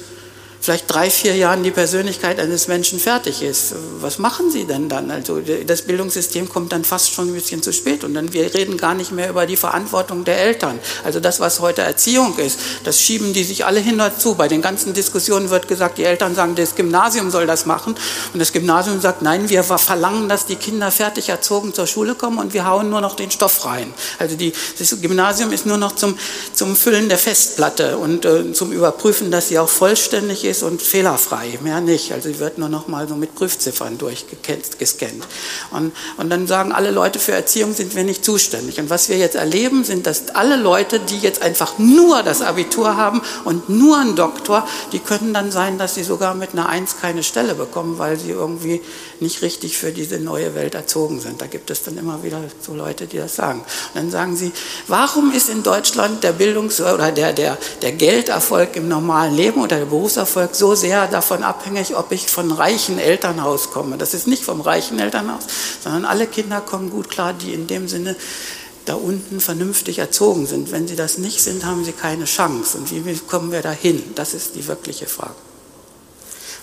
S6: vielleicht drei, vier Jahren die Persönlichkeit eines Menschen fertig ist. Was machen Sie denn dann? Also das Bildungssystem kommt dann fast schon ein bisschen zu spät und dann wir reden gar nicht mehr über die Verantwortung der Eltern. Also das, was heute Erziehung ist, das schieben die sich alle hin zu. Bei den ganzen Diskussionen wird gesagt, die Eltern sagen, das Gymnasium soll das machen und das Gymnasium sagt, nein, wir verlangen, dass die Kinder fertig erzogen zur Schule kommen und wir hauen nur noch den Stoff rein. Also die, das Gymnasium ist nur noch zum, zum Füllen der Festplatte und äh, zum Überprüfen, dass sie auch vollständig ist ist und fehlerfrei, mehr nicht. Also sie wird nur noch mal so mit Prüfziffern durchgescannt. Und, und dann sagen alle Leute, für Erziehung sind wir nicht zuständig. Und was wir jetzt erleben, sind, dass alle Leute, die jetzt einfach nur das Abitur haben und nur einen Doktor, die können dann sein, dass sie sogar mit einer Eins keine Stelle bekommen, weil sie irgendwie nicht richtig für diese neue Welt erzogen sind. Da gibt es dann immer wieder so Leute, die das sagen. Und dann sagen sie, warum ist in Deutschland der Bildungs- oder der, der, der Gelderfolg im normalen Leben oder der Berufserfolg so sehr davon abhängig, ob ich von reichen Elternhaus komme. Das ist nicht vom reichen Elternhaus, sondern alle Kinder kommen gut klar, die in dem Sinne da unten vernünftig erzogen sind. Wenn sie das nicht sind, haben sie keine Chance. Und wie kommen wir dahin? Das ist die wirkliche Frage.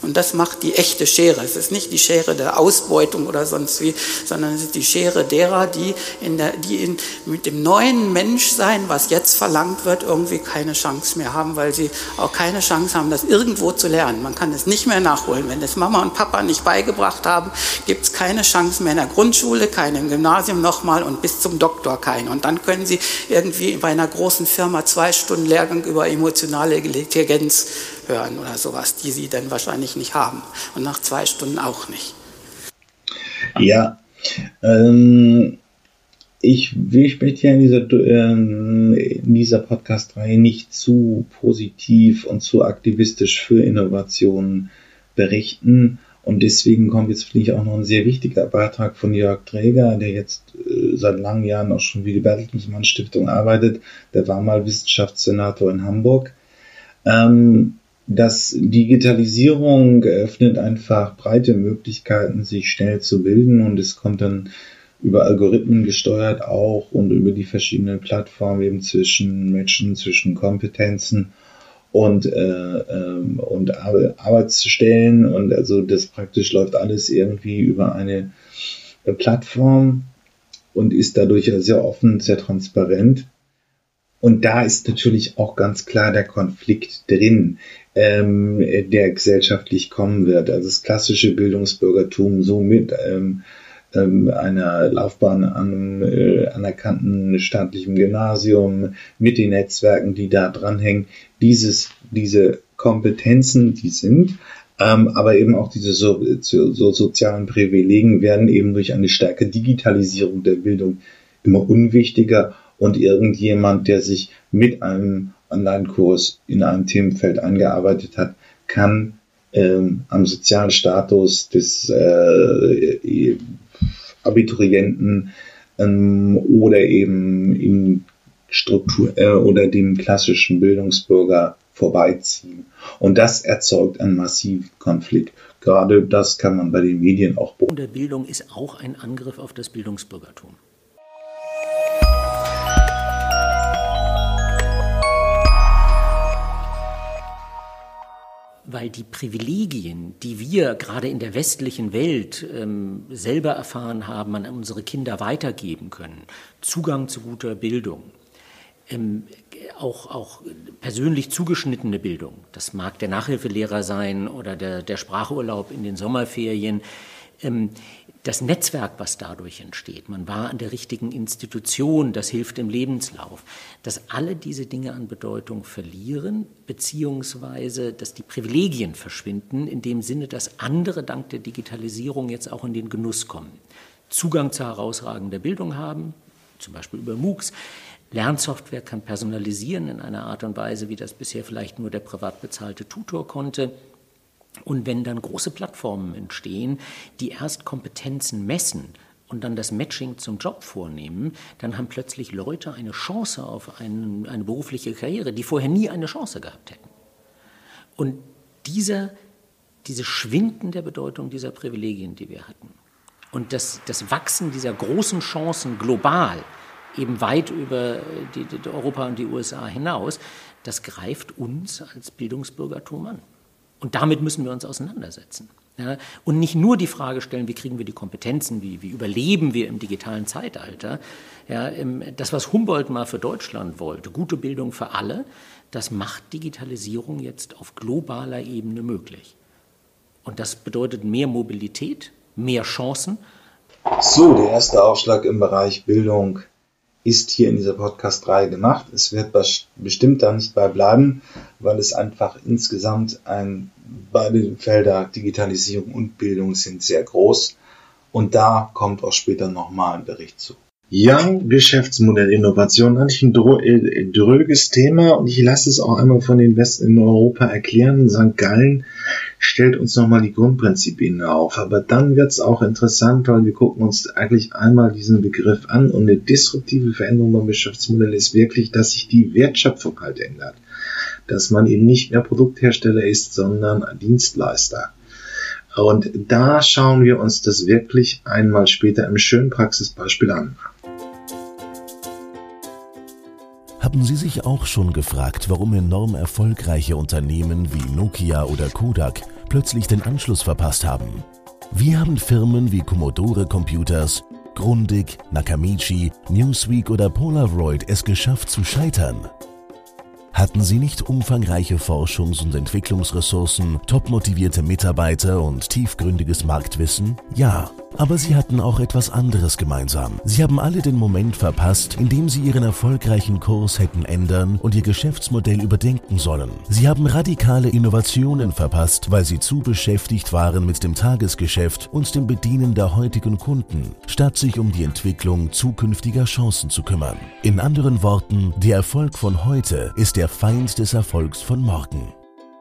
S6: Und das macht die echte Schere. Es ist nicht die Schere der Ausbeutung oder sonst wie, sondern es ist die Schere derer, die, in der, die in, mit dem neuen Menschsein, was jetzt verlangt wird, irgendwie keine Chance mehr haben, weil sie auch keine Chance haben, das irgendwo zu lernen. Man kann es nicht mehr nachholen. Wenn das Mama und Papa nicht beigebracht haben, gibt es keine Chance mehr in der Grundschule, keine im Gymnasium nochmal und bis zum Doktor keine. Und dann können sie irgendwie bei einer großen Firma zwei Stunden Lehrgang über emotionale Intelligenz hören oder sowas, die sie dann wahrscheinlich nicht haben und nach zwei Stunden auch nicht.
S1: Ja, ähm, ich, ich möchte ja in dieser, ähm, dieser Podcast-Reihe nicht zu positiv und zu aktivistisch für Innovationen berichten. Und deswegen kommt jetzt finde ich auch noch ein sehr wichtiger Beitrag von Jörg Träger, der jetzt äh, seit langen Jahren auch schon wie die Bertelsmann Stiftung arbeitet. Der war mal Wissenschaftssenator in Hamburg. Ähm, dass Digitalisierung eröffnet einfach breite Möglichkeiten, sich schnell zu bilden. Und es kommt dann über Algorithmen gesteuert auch und über die verschiedenen Plattformen eben zwischen Menschen, zwischen Kompetenzen und, äh, ähm, und Arbeitsstellen. Und also das praktisch läuft alles irgendwie über eine äh, Plattform und ist dadurch sehr offen, sehr transparent. Und da ist natürlich auch ganz klar der Konflikt drin, ähm, der gesellschaftlich kommen wird. Also das klassische Bildungsbürgertum so mit ähm, ähm, einer Laufbahn an einem äh, anerkannten staatlichen Gymnasium, mit den Netzwerken, die da dranhängen. Dieses, diese Kompetenzen, die sind, ähm, aber eben auch diese so, so, so sozialen Privilegien werden eben durch eine starke Digitalisierung der Bildung immer unwichtiger und irgendjemand, der sich mit einem Online-Kurs in einem Themenfeld eingearbeitet hat, kann ähm, am sozialen Status des äh, Abiturienten ähm, oder eben im Struktur äh, oder dem klassischen Bildungsbürger vorbeiziehen. Und das erzeugt einen massiven Konflikt. Gerade das kann man bei den Medien auch
S7: beobachten. Der Bildung ist auch ein Angriff auf das Bildungsbürgertum. Weil die Privilegien, die wir gerade in der westlichen Welt ähm, selber erfahren haben, an unsere Kinder weitergeben können, Zugang zu guter Bildung, ähm, auch, auch persönlich zugeschnittene Bildung, das mag der Nachhilfelehrer sein oder der, der Sprachurlaub in den Sommerferien, ähm, das Netzwerk, was dadurch entsteht, man war an der richtigen Institution, das hilft im Lebenslauf, dass alle diese Dinge an Bedeutung verlieren, beziehungsweise dass die Privilegien verschwinden, in dem Sinne, dass andere dank der Digitalisierung jetzt auch in den Genuss kommen. Zugang zu herausragender Bildung haben, zum Beispiel über MOOCs. Lernsoftware kann personalisieren in einer Art und Weise, wie das bisher vielleicht nur der privat bezahlte Tutor konnte. Und wenn dann große Plattformen entstehen, die erst Kompetenzen messen und dann das Matching zum Job vornehmen, dann haben plötzlich Leute eine Chance auf einen, eine berufliche Karriere, die vorher nie eine Chance gehabt hätten. Und dieser, diese Schwinden der Bedeutung dieser Privilegien, die wir hatten, und das, das Wachsen dieser großen Chancen global, eben weit über die, die Europa und die USA hinaus, das greift uns als Bildungsbürgertum an. Und damit müssen wir uns auseinandersetzen. Ja, und nicht nur die Frage stellen, wie kriegen wir die Kompetenzen, wie, wie überleben wir im digitalen Zeitalter. Ja, das, was Humboldt mal für Deutschland wollte, gute Bildung für alle, das macht Digitalisierung jetzt auf globaler Ebene möglich. Und das bedeutet mehr Mobilität, mehr Chancen.
S1: So, der erste Aufschlag im Bereich Bildung ist hier in dieser Podcast-Reihe gemacht. Es wird bestimmt da nicht bei bleiben, weil es einfach insgesamt ein, beide Felder Digitalisierung und Bildung sind sehr groß. Und da kommt auch später nochmal ein Bericht zu. Ja, Geschäftsmodellinnovation, eigentlich ein äh, dröges Thema und ich lasse es auch einmal von den Westen in Europa erklären. St. Gallen stellt uns nochmal die Grundprinzipien auf. Aber dann wird es auch interessant, weil wir gucken uns eigentlich einmal diesen Begriff an und eine disruptive Veränderung beim Geschäftsmodell ist wirklich, dass sich die Wertschöpfung halt ändert. Dass man eben nicht mehr Produkthersteller ist, sondern Dienstleister. Und da schauen wir uns das wirklich einmal später im schönen Praxisbeispiel an.
S8: Haben Sie sich auch schon gefragt, warum enorm erfolgreiche Unternehmen wie Nokia oder Kodak plötzlich den Anschluss verpasst haben? Wie haben Firmen wie Commodore Computers, Grundig, Nakamichi, Newsweek oder Polaroid es geschafft zu scheitern? Hatten sie nicht umfangreiche Forschungs- und Entwicklungsressourcen, topmotivierte Mitarbeiter und tiefgründiges Marktwissen? Ja. Aber sie hatten auch etwas anderes gemeinsam. Sie haben alle den Moment verpasst, in dem sie ihren erfolgreichen Kurs hätten ändern und ihr Geschäftsmodell überdenken sollen. Sie haben radikale Innovationen verpasst, weil sie zu beschäftigt waren mit dem Tagesgeschäft und dem Bedienen der heutigen Kunden, statt sich um die Entwicklung zukünftiger Chancen zu kümmern. In anderen Worten, der Erfolg von heute ist der Feind des Erfolgs von morgen.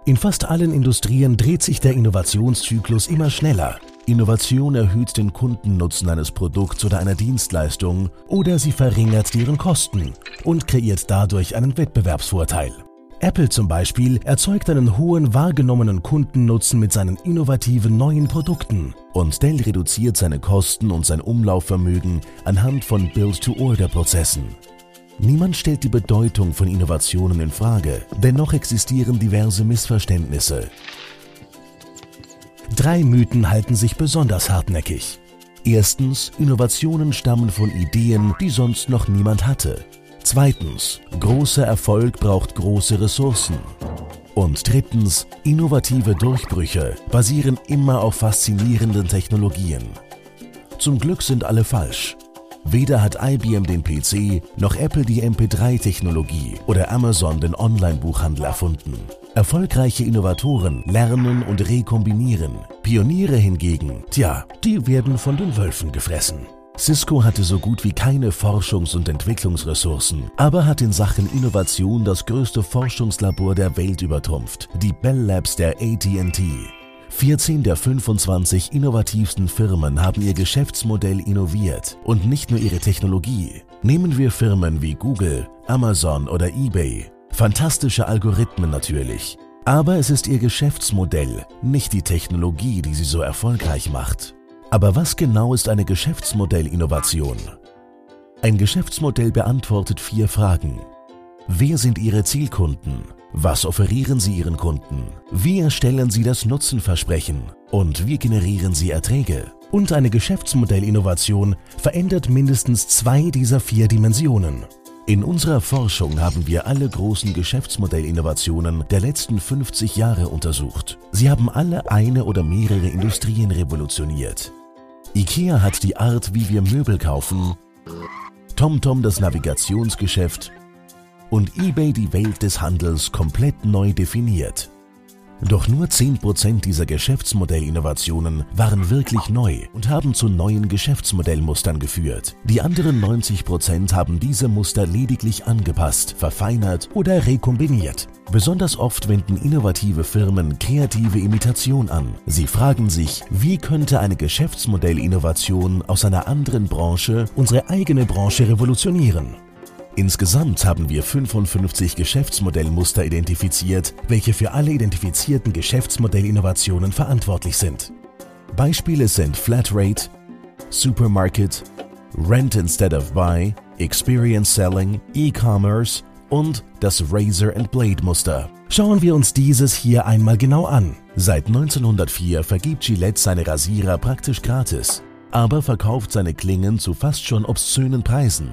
S8: In fast allen Industrien dreht sich der Innovationszyklus immer schneller. Innovation erhöht den Kundennutzen eines Produkts oder einer Dienstleistung oder sie verringert deren Kosten und kreiert dadurch einen Wettbewerbsvorteil. Apple zum Beispiel erzeugt einen hohen wahrgenommenen Kundennutzen mit seinen innovativen neuen Produkten und Dell reduziert seine Kosten und sein Umlaufvermögen anhand von Build-to-Order-Prozessen. Niemand stellt die Bedeutung von Innovationen in Frage, dennoch existieren diverse Missverständnisse. Drei Mythen halten sich besonders hartnäckig. Erstens, Innovationen stammen von Ideen, die sonst noch niemand hatte. Zweitens, großer Erfolg braucht große Ressourcen. Und drittens, innovative Durchbrüche basieren immer auf faszinierenden Technologien. Zum Glück sind alle falsch. Weder hat IBM den PC, noch Apple die MP3-Technologie oder Amazon den Online-Buchhandel erfunden. Erfolgreiche Innovatoren lernen und rekombinieren. Pioniere hingegen, tja, die werden von den Wölfen gefressen. Cisco hatte so gut wie keine Forschungs- und Entwicklungsressourcen, aber hat in Sachen Innovation das größte Forschungslabor der Welt übertrumpft, die Bell Labs der AT&T. 14 der 25 innovativsten Firmen haben ihr Geschäftsmodell innoviert und nicht nur ihre Technologie. Nehmen wir Firmen wie Google, Amazon oder eBay. Fantastische Algorithmen natürlich. Aber es ist ihr Geschäftsmodell, nicht die Technologie, die sie so erfolgreich macht. Aber was genau ist eine Geschäftsmodellinnovation? Ein Geschäftsmodell beantwortet vier Fragen. Wer sind Ihre Zielkunden? Was offerieren Sie Ihren Kunden? Wie erstellen Sie das Nutzenversprechen? Und wie generieren Sie Erträge? Und eine Geschäftsmodellinnovation verändert mindestens zwei dieser vier Dimensionen. In unserer Forschung haben wir alle großen Geschäftsmodellinnovationen der letzten 50 Jahre untersucht. Sie haben alle eine oder mehrere Industrien revolutioniert. IKEA hat die Art, wie wir Möbel kaufen, TomTom das Navigationsgeschäft und eBay die Welt des Handels komplett neu definiert. Doch nur 10% dieser Geschäftsmodellinnovationen waren wirklich neu und haben zu neuen Geschäftsmodellmustern geführt. Die anderen 90% haben diese Muster lediglich angepasst, verfeinert oder rekombiniert. Besonders oft wenden innovative Firmen kreative Imitation an. Sie fragen sich, wie könnte eine Geschäftsmodellinnovation aus einer anderen Branche unsere eigene Branche revolutionieren? Insgesamt haben wir 55 Geschäftsmodellmuster identifiziert, welche für alle identifizierten Geschäftsmodellinnovationen verantwortlich sind. Beispiele sind Flatrate, Supermarket, Rent instead of Buy, Experience Selling, E-Commerce und das Razor and Blade Muster. Schauen wir uns dieses hier einmal genau an. Seit 1904 vergibt Gillette seine Rasierer praktisch gratis, aber verkauft seine Klingen zu fast schon obszönen Preisen.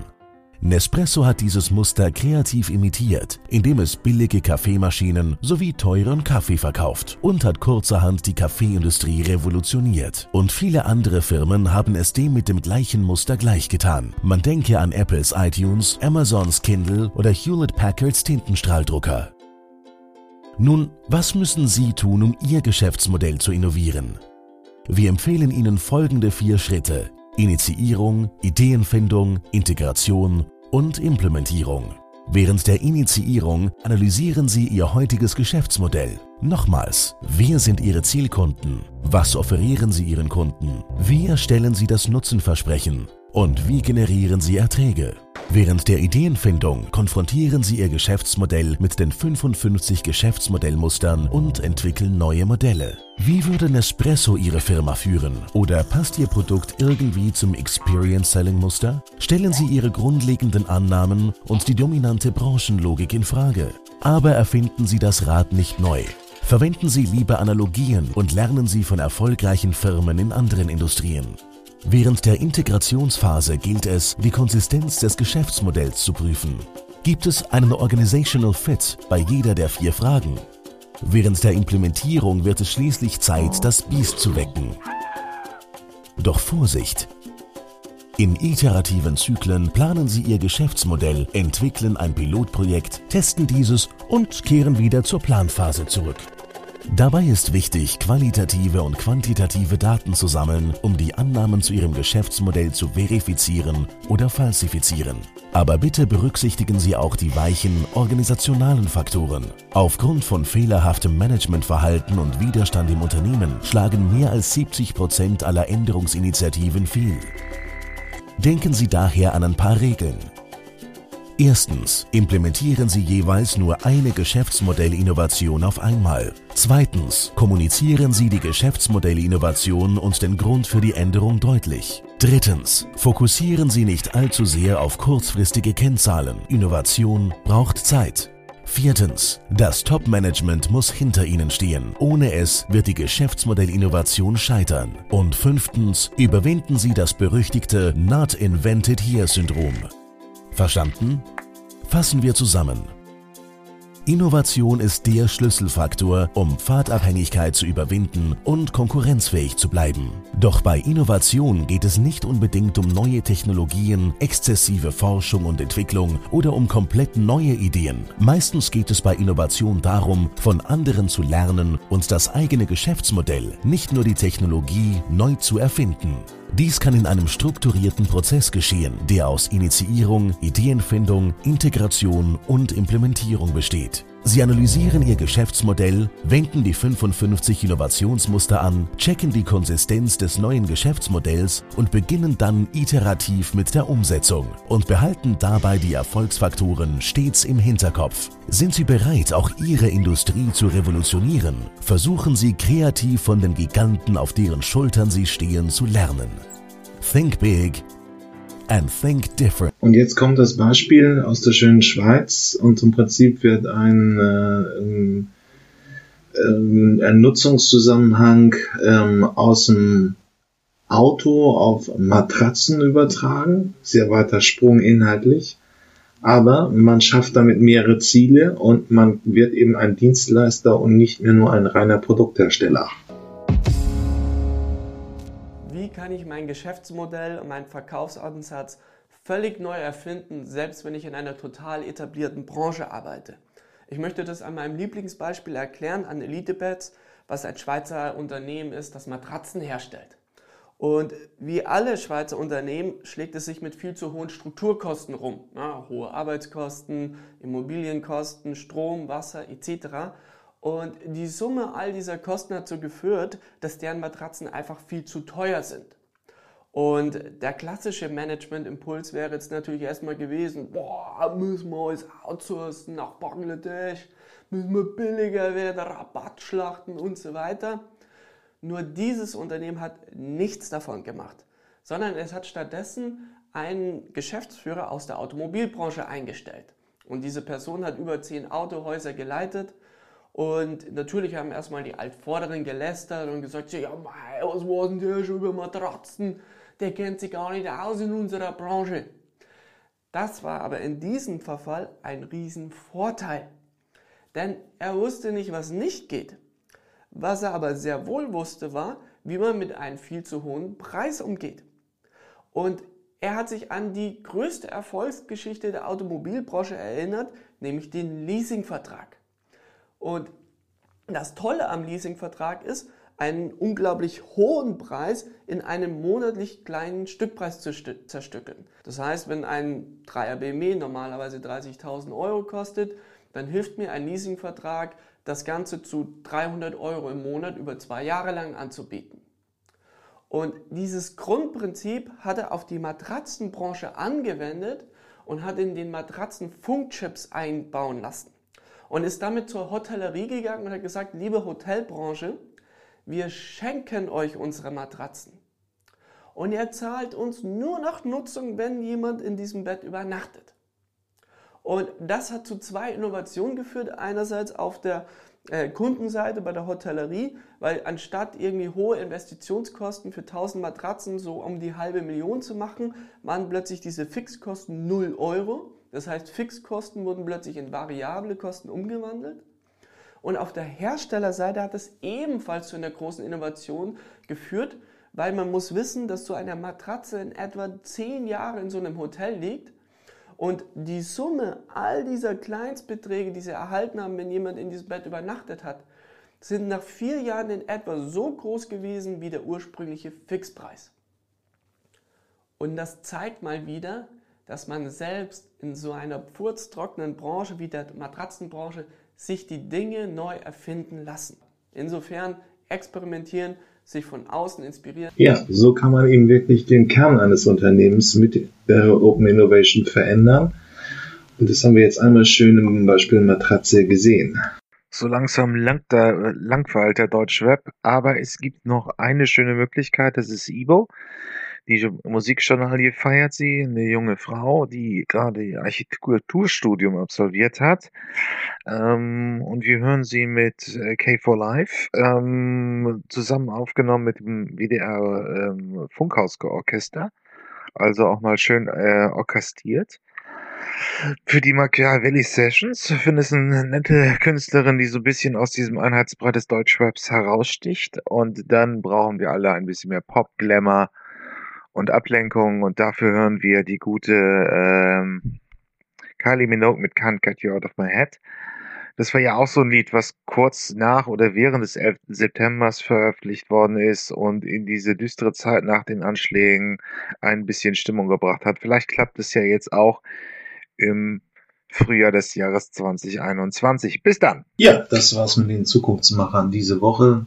S8: Nespresso hat dieses Muster kreativ imitiert, indem es billige Kaffeemaschinen sowie teuren Kaffee verkauft und hat kurzerhand die Kaffeeindustrie revolutioniert. Und viele andere Firmen haben es dem mit dem gleichen Muster gleichgetan. Man denke an Apples iTunes, Amazons Kindle oder Hewlett Packards Tintenstrahldrucker. Nun, was müssen Sie tun, um Ihr Geschäftsmodell zu innovieren? Wir empfehlen Ihnen folgende vier Schritte, Initiierung, Ideenfindung, Integration und Implementierung. Während der Initiierung analysieren Sie Ihr heutiges Geschäftsmodell. Nochmals, wer sind Ihre Zielkunden? Was offerieren Sie Ihren Kunden? Wie erstellen Sie das Nutzenversprechen? Und wie generieren Sie Erträge? Während der Ideenfindung konfrontieren Sie Ihr Geschäftsmodell mit den 55 Geschäftsmodellmustern und entwickeln neue Modelle. Wie würde Nespresso Ihre Firma führen? Oder passt Ihr Produkt irgendwie zum Experience Selling Muster? Stellen Sie Ihre grundlegenden Annahmen und die dominante Branchenlogik in Frage. Aber erfinden Sie das Rad nicht neu. Verwenden Sie lieber Analogien und lernen Sie von erfolgreichen Firmen in anderen Industrien. Während der Integrationsphase gilt es, die Konsistenz des Geschäftsmodells zu prüfen. Gibt es einen Organizational Fit bei jeder der vier Fragen? Während der Implementierung wird es schließlich Zeit, das Biest zu wecken. Doch Vorsicht! In iterativen Zyklen planen Sie Ihr Geschäftsmodell, entwickeln ein Pilotprojekt, testen dieses und kehren wieder zur Planphase zurück. Dabei ist wichtig, qualitative und quantitative Daten zu sammeln, um die Annahmen zu Ihrem Geschäftsmodell zu verifizieren oder falsifizieren. Aber bitte berücksichtigen Sie auch die weichen organisationalen Faktoren. Aufgrund von fehlerhaftem Managementverhalten und Widerstand im Unternehmen schlagen mehr als 70 Prozent aller Änderungsinitiativen fehl. Denken Sie daher an ein paar Regeln. Erstens, implementieren Sie jeweils nur eine Geschäftsmodellinnovation auf einmal. Zweitens, kommunizieren Sie die Geschäftsmodellinnovation und den Grund für die Änderung deutlich. Drittens. Fokussieren Sie nicht allzu sehr auf kurzfristige Kennzahlen. Innovation braucht Zeit. Viertens. Das Top-Management muss hinter Ihnen stehen. Ohne es wird die Geschäftsmodellinnovation scheitern. Und fünftens. Überwinden Sie das berüchtigte Not Invented Here-Syndrom. Verstanden? Fassen wir zusammen. Innovation ist der Schlüsselfaktor, um Pfadabhängigkeit zu überwinden und konkurrenzfähig zu bleiben. Doch bei Innovation geht es nicht unbedingt um neue Technologien, exzessive Forschung und Entwicklung oder um komplett neue Ideen. Meistens geht es bei Innovation darum, von anderen zu lernen und das eigene Geschäftsmodell, nicht nur die Technologie, neu zu erfinden. Dies kann in einem strukturierten Prozess geschehen, der aus Initiierung, Ideenfindung, Integration und Implementierung besteht. Sie analysieren Ihr Geschäftsmodell, wenden die 55 Innovationsmuster an, checken die Konsistenz des neuen Geschäftsmodells und beginnen dann iterativ mit der Umsetzung und behalten dabei die Erfolgsfaktoren stets im Hinterkopf. Sind Sie bereit, auch Ihre Industrie zu revolutionieren? Versuchen Sie kreativ von den Giganten, auf deren Schultern Sie stehen, zu lernen. Think big and think different.
S1: Und jetzt kommt das Beispiel aus der schönen Schweiz und im Prinzip wird ein, äh, ähm, ein Nutzungszusammenhang ähm, aus dem Auto auf Matratzen übertragen. Sehr weiter Sprung inhaltlich. Aber man schafft damit mehrere Ziele und man wird eben ein Dienstleister und nicht mehr nur ein reiner Produkthersteller
S9: kann ich mein Geschäftsmodell und meinen Verkaufsansatz völlig neu erfinden, selbst wenn ich in einer total etablierten Branche arbeite. Ich möchte das an meinem Lieblingsbeispiel erklären, an Elitebeds, was ein Schweizer Unternehmen ist, das Matratzen herstellt. Und wie alle Schweizer Unternehmen schlägt es sich mit viel zu hohen Strukturkosten rum. Na, hohe Arbeitskosten, Immobilienkosten, Strom, Wasser etc. Und die Summe all dieser Kosten hat dazu geführt, dass deren Matratzen einfach viel zu teuer sind. Und der klassische Management-Impuls wäre jetzt natürlich erstmal gewesen, boah, müssen wir uns outsourcen nach Bangladesch, müssen wir billiger werden, Rabattschlachten und so weiter. Nur dieses Unternehmen hat nichts davon gemacht, sondern es hat stattdessen einen Geschäftsführer aus der Automobilbranche eingestellt. Und diese Person hat über zehn Autohäuser geleitet und natürlich haben erstmal die Altvorderen gelästert und gesagt, ja, mei, was war denn der schon über Matratzen? Der kennt sich gar nicht aus in unserer Branche. Das war aber in diesem Verfall ein Riesenvorteil. Denn er wusste nicht, was nicht geht. Was er aber sehr wohl wusste, war, wie man mit einem viel zu hohen Preis umgeht. Und er hat sich an die größte Erfolgsgeschichte der Automobilbranche erinnert, nämlich den Leasingvertrag. Und das Tolle am Leasingvertrag ist, einen unglaublich hohen Preis in einem monatlich kleinen Stückpreis zu zerstückeln. Das heißt, wenn ein 3er BMW normalerweise 30.000 Euro kostet, dann hilft mir ein Leasingvertrag, das Ganze zu 300 Euro im Monat über zwei Jahre lang anzubieten. Und dieses Grundprinzip hat er auf die Matratzenbranche angewendet und hat in den Matratzen Funkchips einbauen lassen und ist damit zur Hotellerie gegangen und hat gesagt, liebe Hotelbranche, wir schenken euch unsere Matratzen. Und ihr zahlt uns nur nach Nutzung, wenn jemand in diesem Bett übernachtet. Und das hat zu zwei Innovationen geführt. Einerseits auf der äh, Kundenseite bei der Hotellerie, weil anstatt irgendwie hohe Investitionskosten für 1000 Matratzen so um die halbe Million zu machen, waren plötzlich diese Fixkosten 0 Euro. Das heißt, Fixkosten wurden plötzlich in variable Kosten umgewandelt. Und auf der Herstellerseite hat es ebenfalls zu einer großen Innovation geführt, weil man muss wissen, dass so eine Matratze in etwa zehn Jahre in so einem Hotel liegt und die Summe all dieser Kleinstbeträge, die sie erhalten haben, wenn jemand in diesem Bett übernachtet hat, sind nach vier Jahren in etwa so groß gewesen wie der ursprüngliche Fixpreis. Und das zeigt mal wieder, dass man selbst in so einer furztrockenen Branche wie der Matratzenbranche sich die Dinge neu erfinden lassen. Insofern experimentieren, sich von außen inspirieren.
S1: Ja, so kann man eben wirklich den Kern eines Unternehmens mit der Open Innovation verändern. Und das haben wir jetzt einmal schön im Beispiel Matratze gesehen.
S10: So langsam langt der, langweilt der Deutsche Web, aber es gibt noch eine schöne Möglichkeit, das ist Evo. Die Musikjournalie feiert sie, eine junge Frau, die gerade ihr Architekturstudium absolviert hat. Ähm, und wir hören sie mit äh, K4 Live, ähm, zusammen aufgenommen mit dem WDR ähm, Funkhausorchester. Also auch mal schön äh, orchestriert. Für die Machiavelli Sessions finde ich eine nette Künstlerin, die so ein bisschen aus diesem Einheitsbrei des Deutschraps heraussticht. Und dann brauchen wir alle ein bisschen mehr Pop-Glamour und Ablenkung und dafür hören wir die gute ähm, Kylie Minogue mit Can't Get You Out of My Head. Das war ja auch so ein Lied, was kurz nach oder während des 11. Septembers veröffentlicht worden ist und in diese düstere Zeit nach den Anschlägen ein bisschen Stimmung gebracht hat. Vielleicht klappt es ja jetzt auch im Frühjahr des Jahres 2021. Bis dann.
S1: Ja, das war's mit den Zukunftsmachern diese Woche.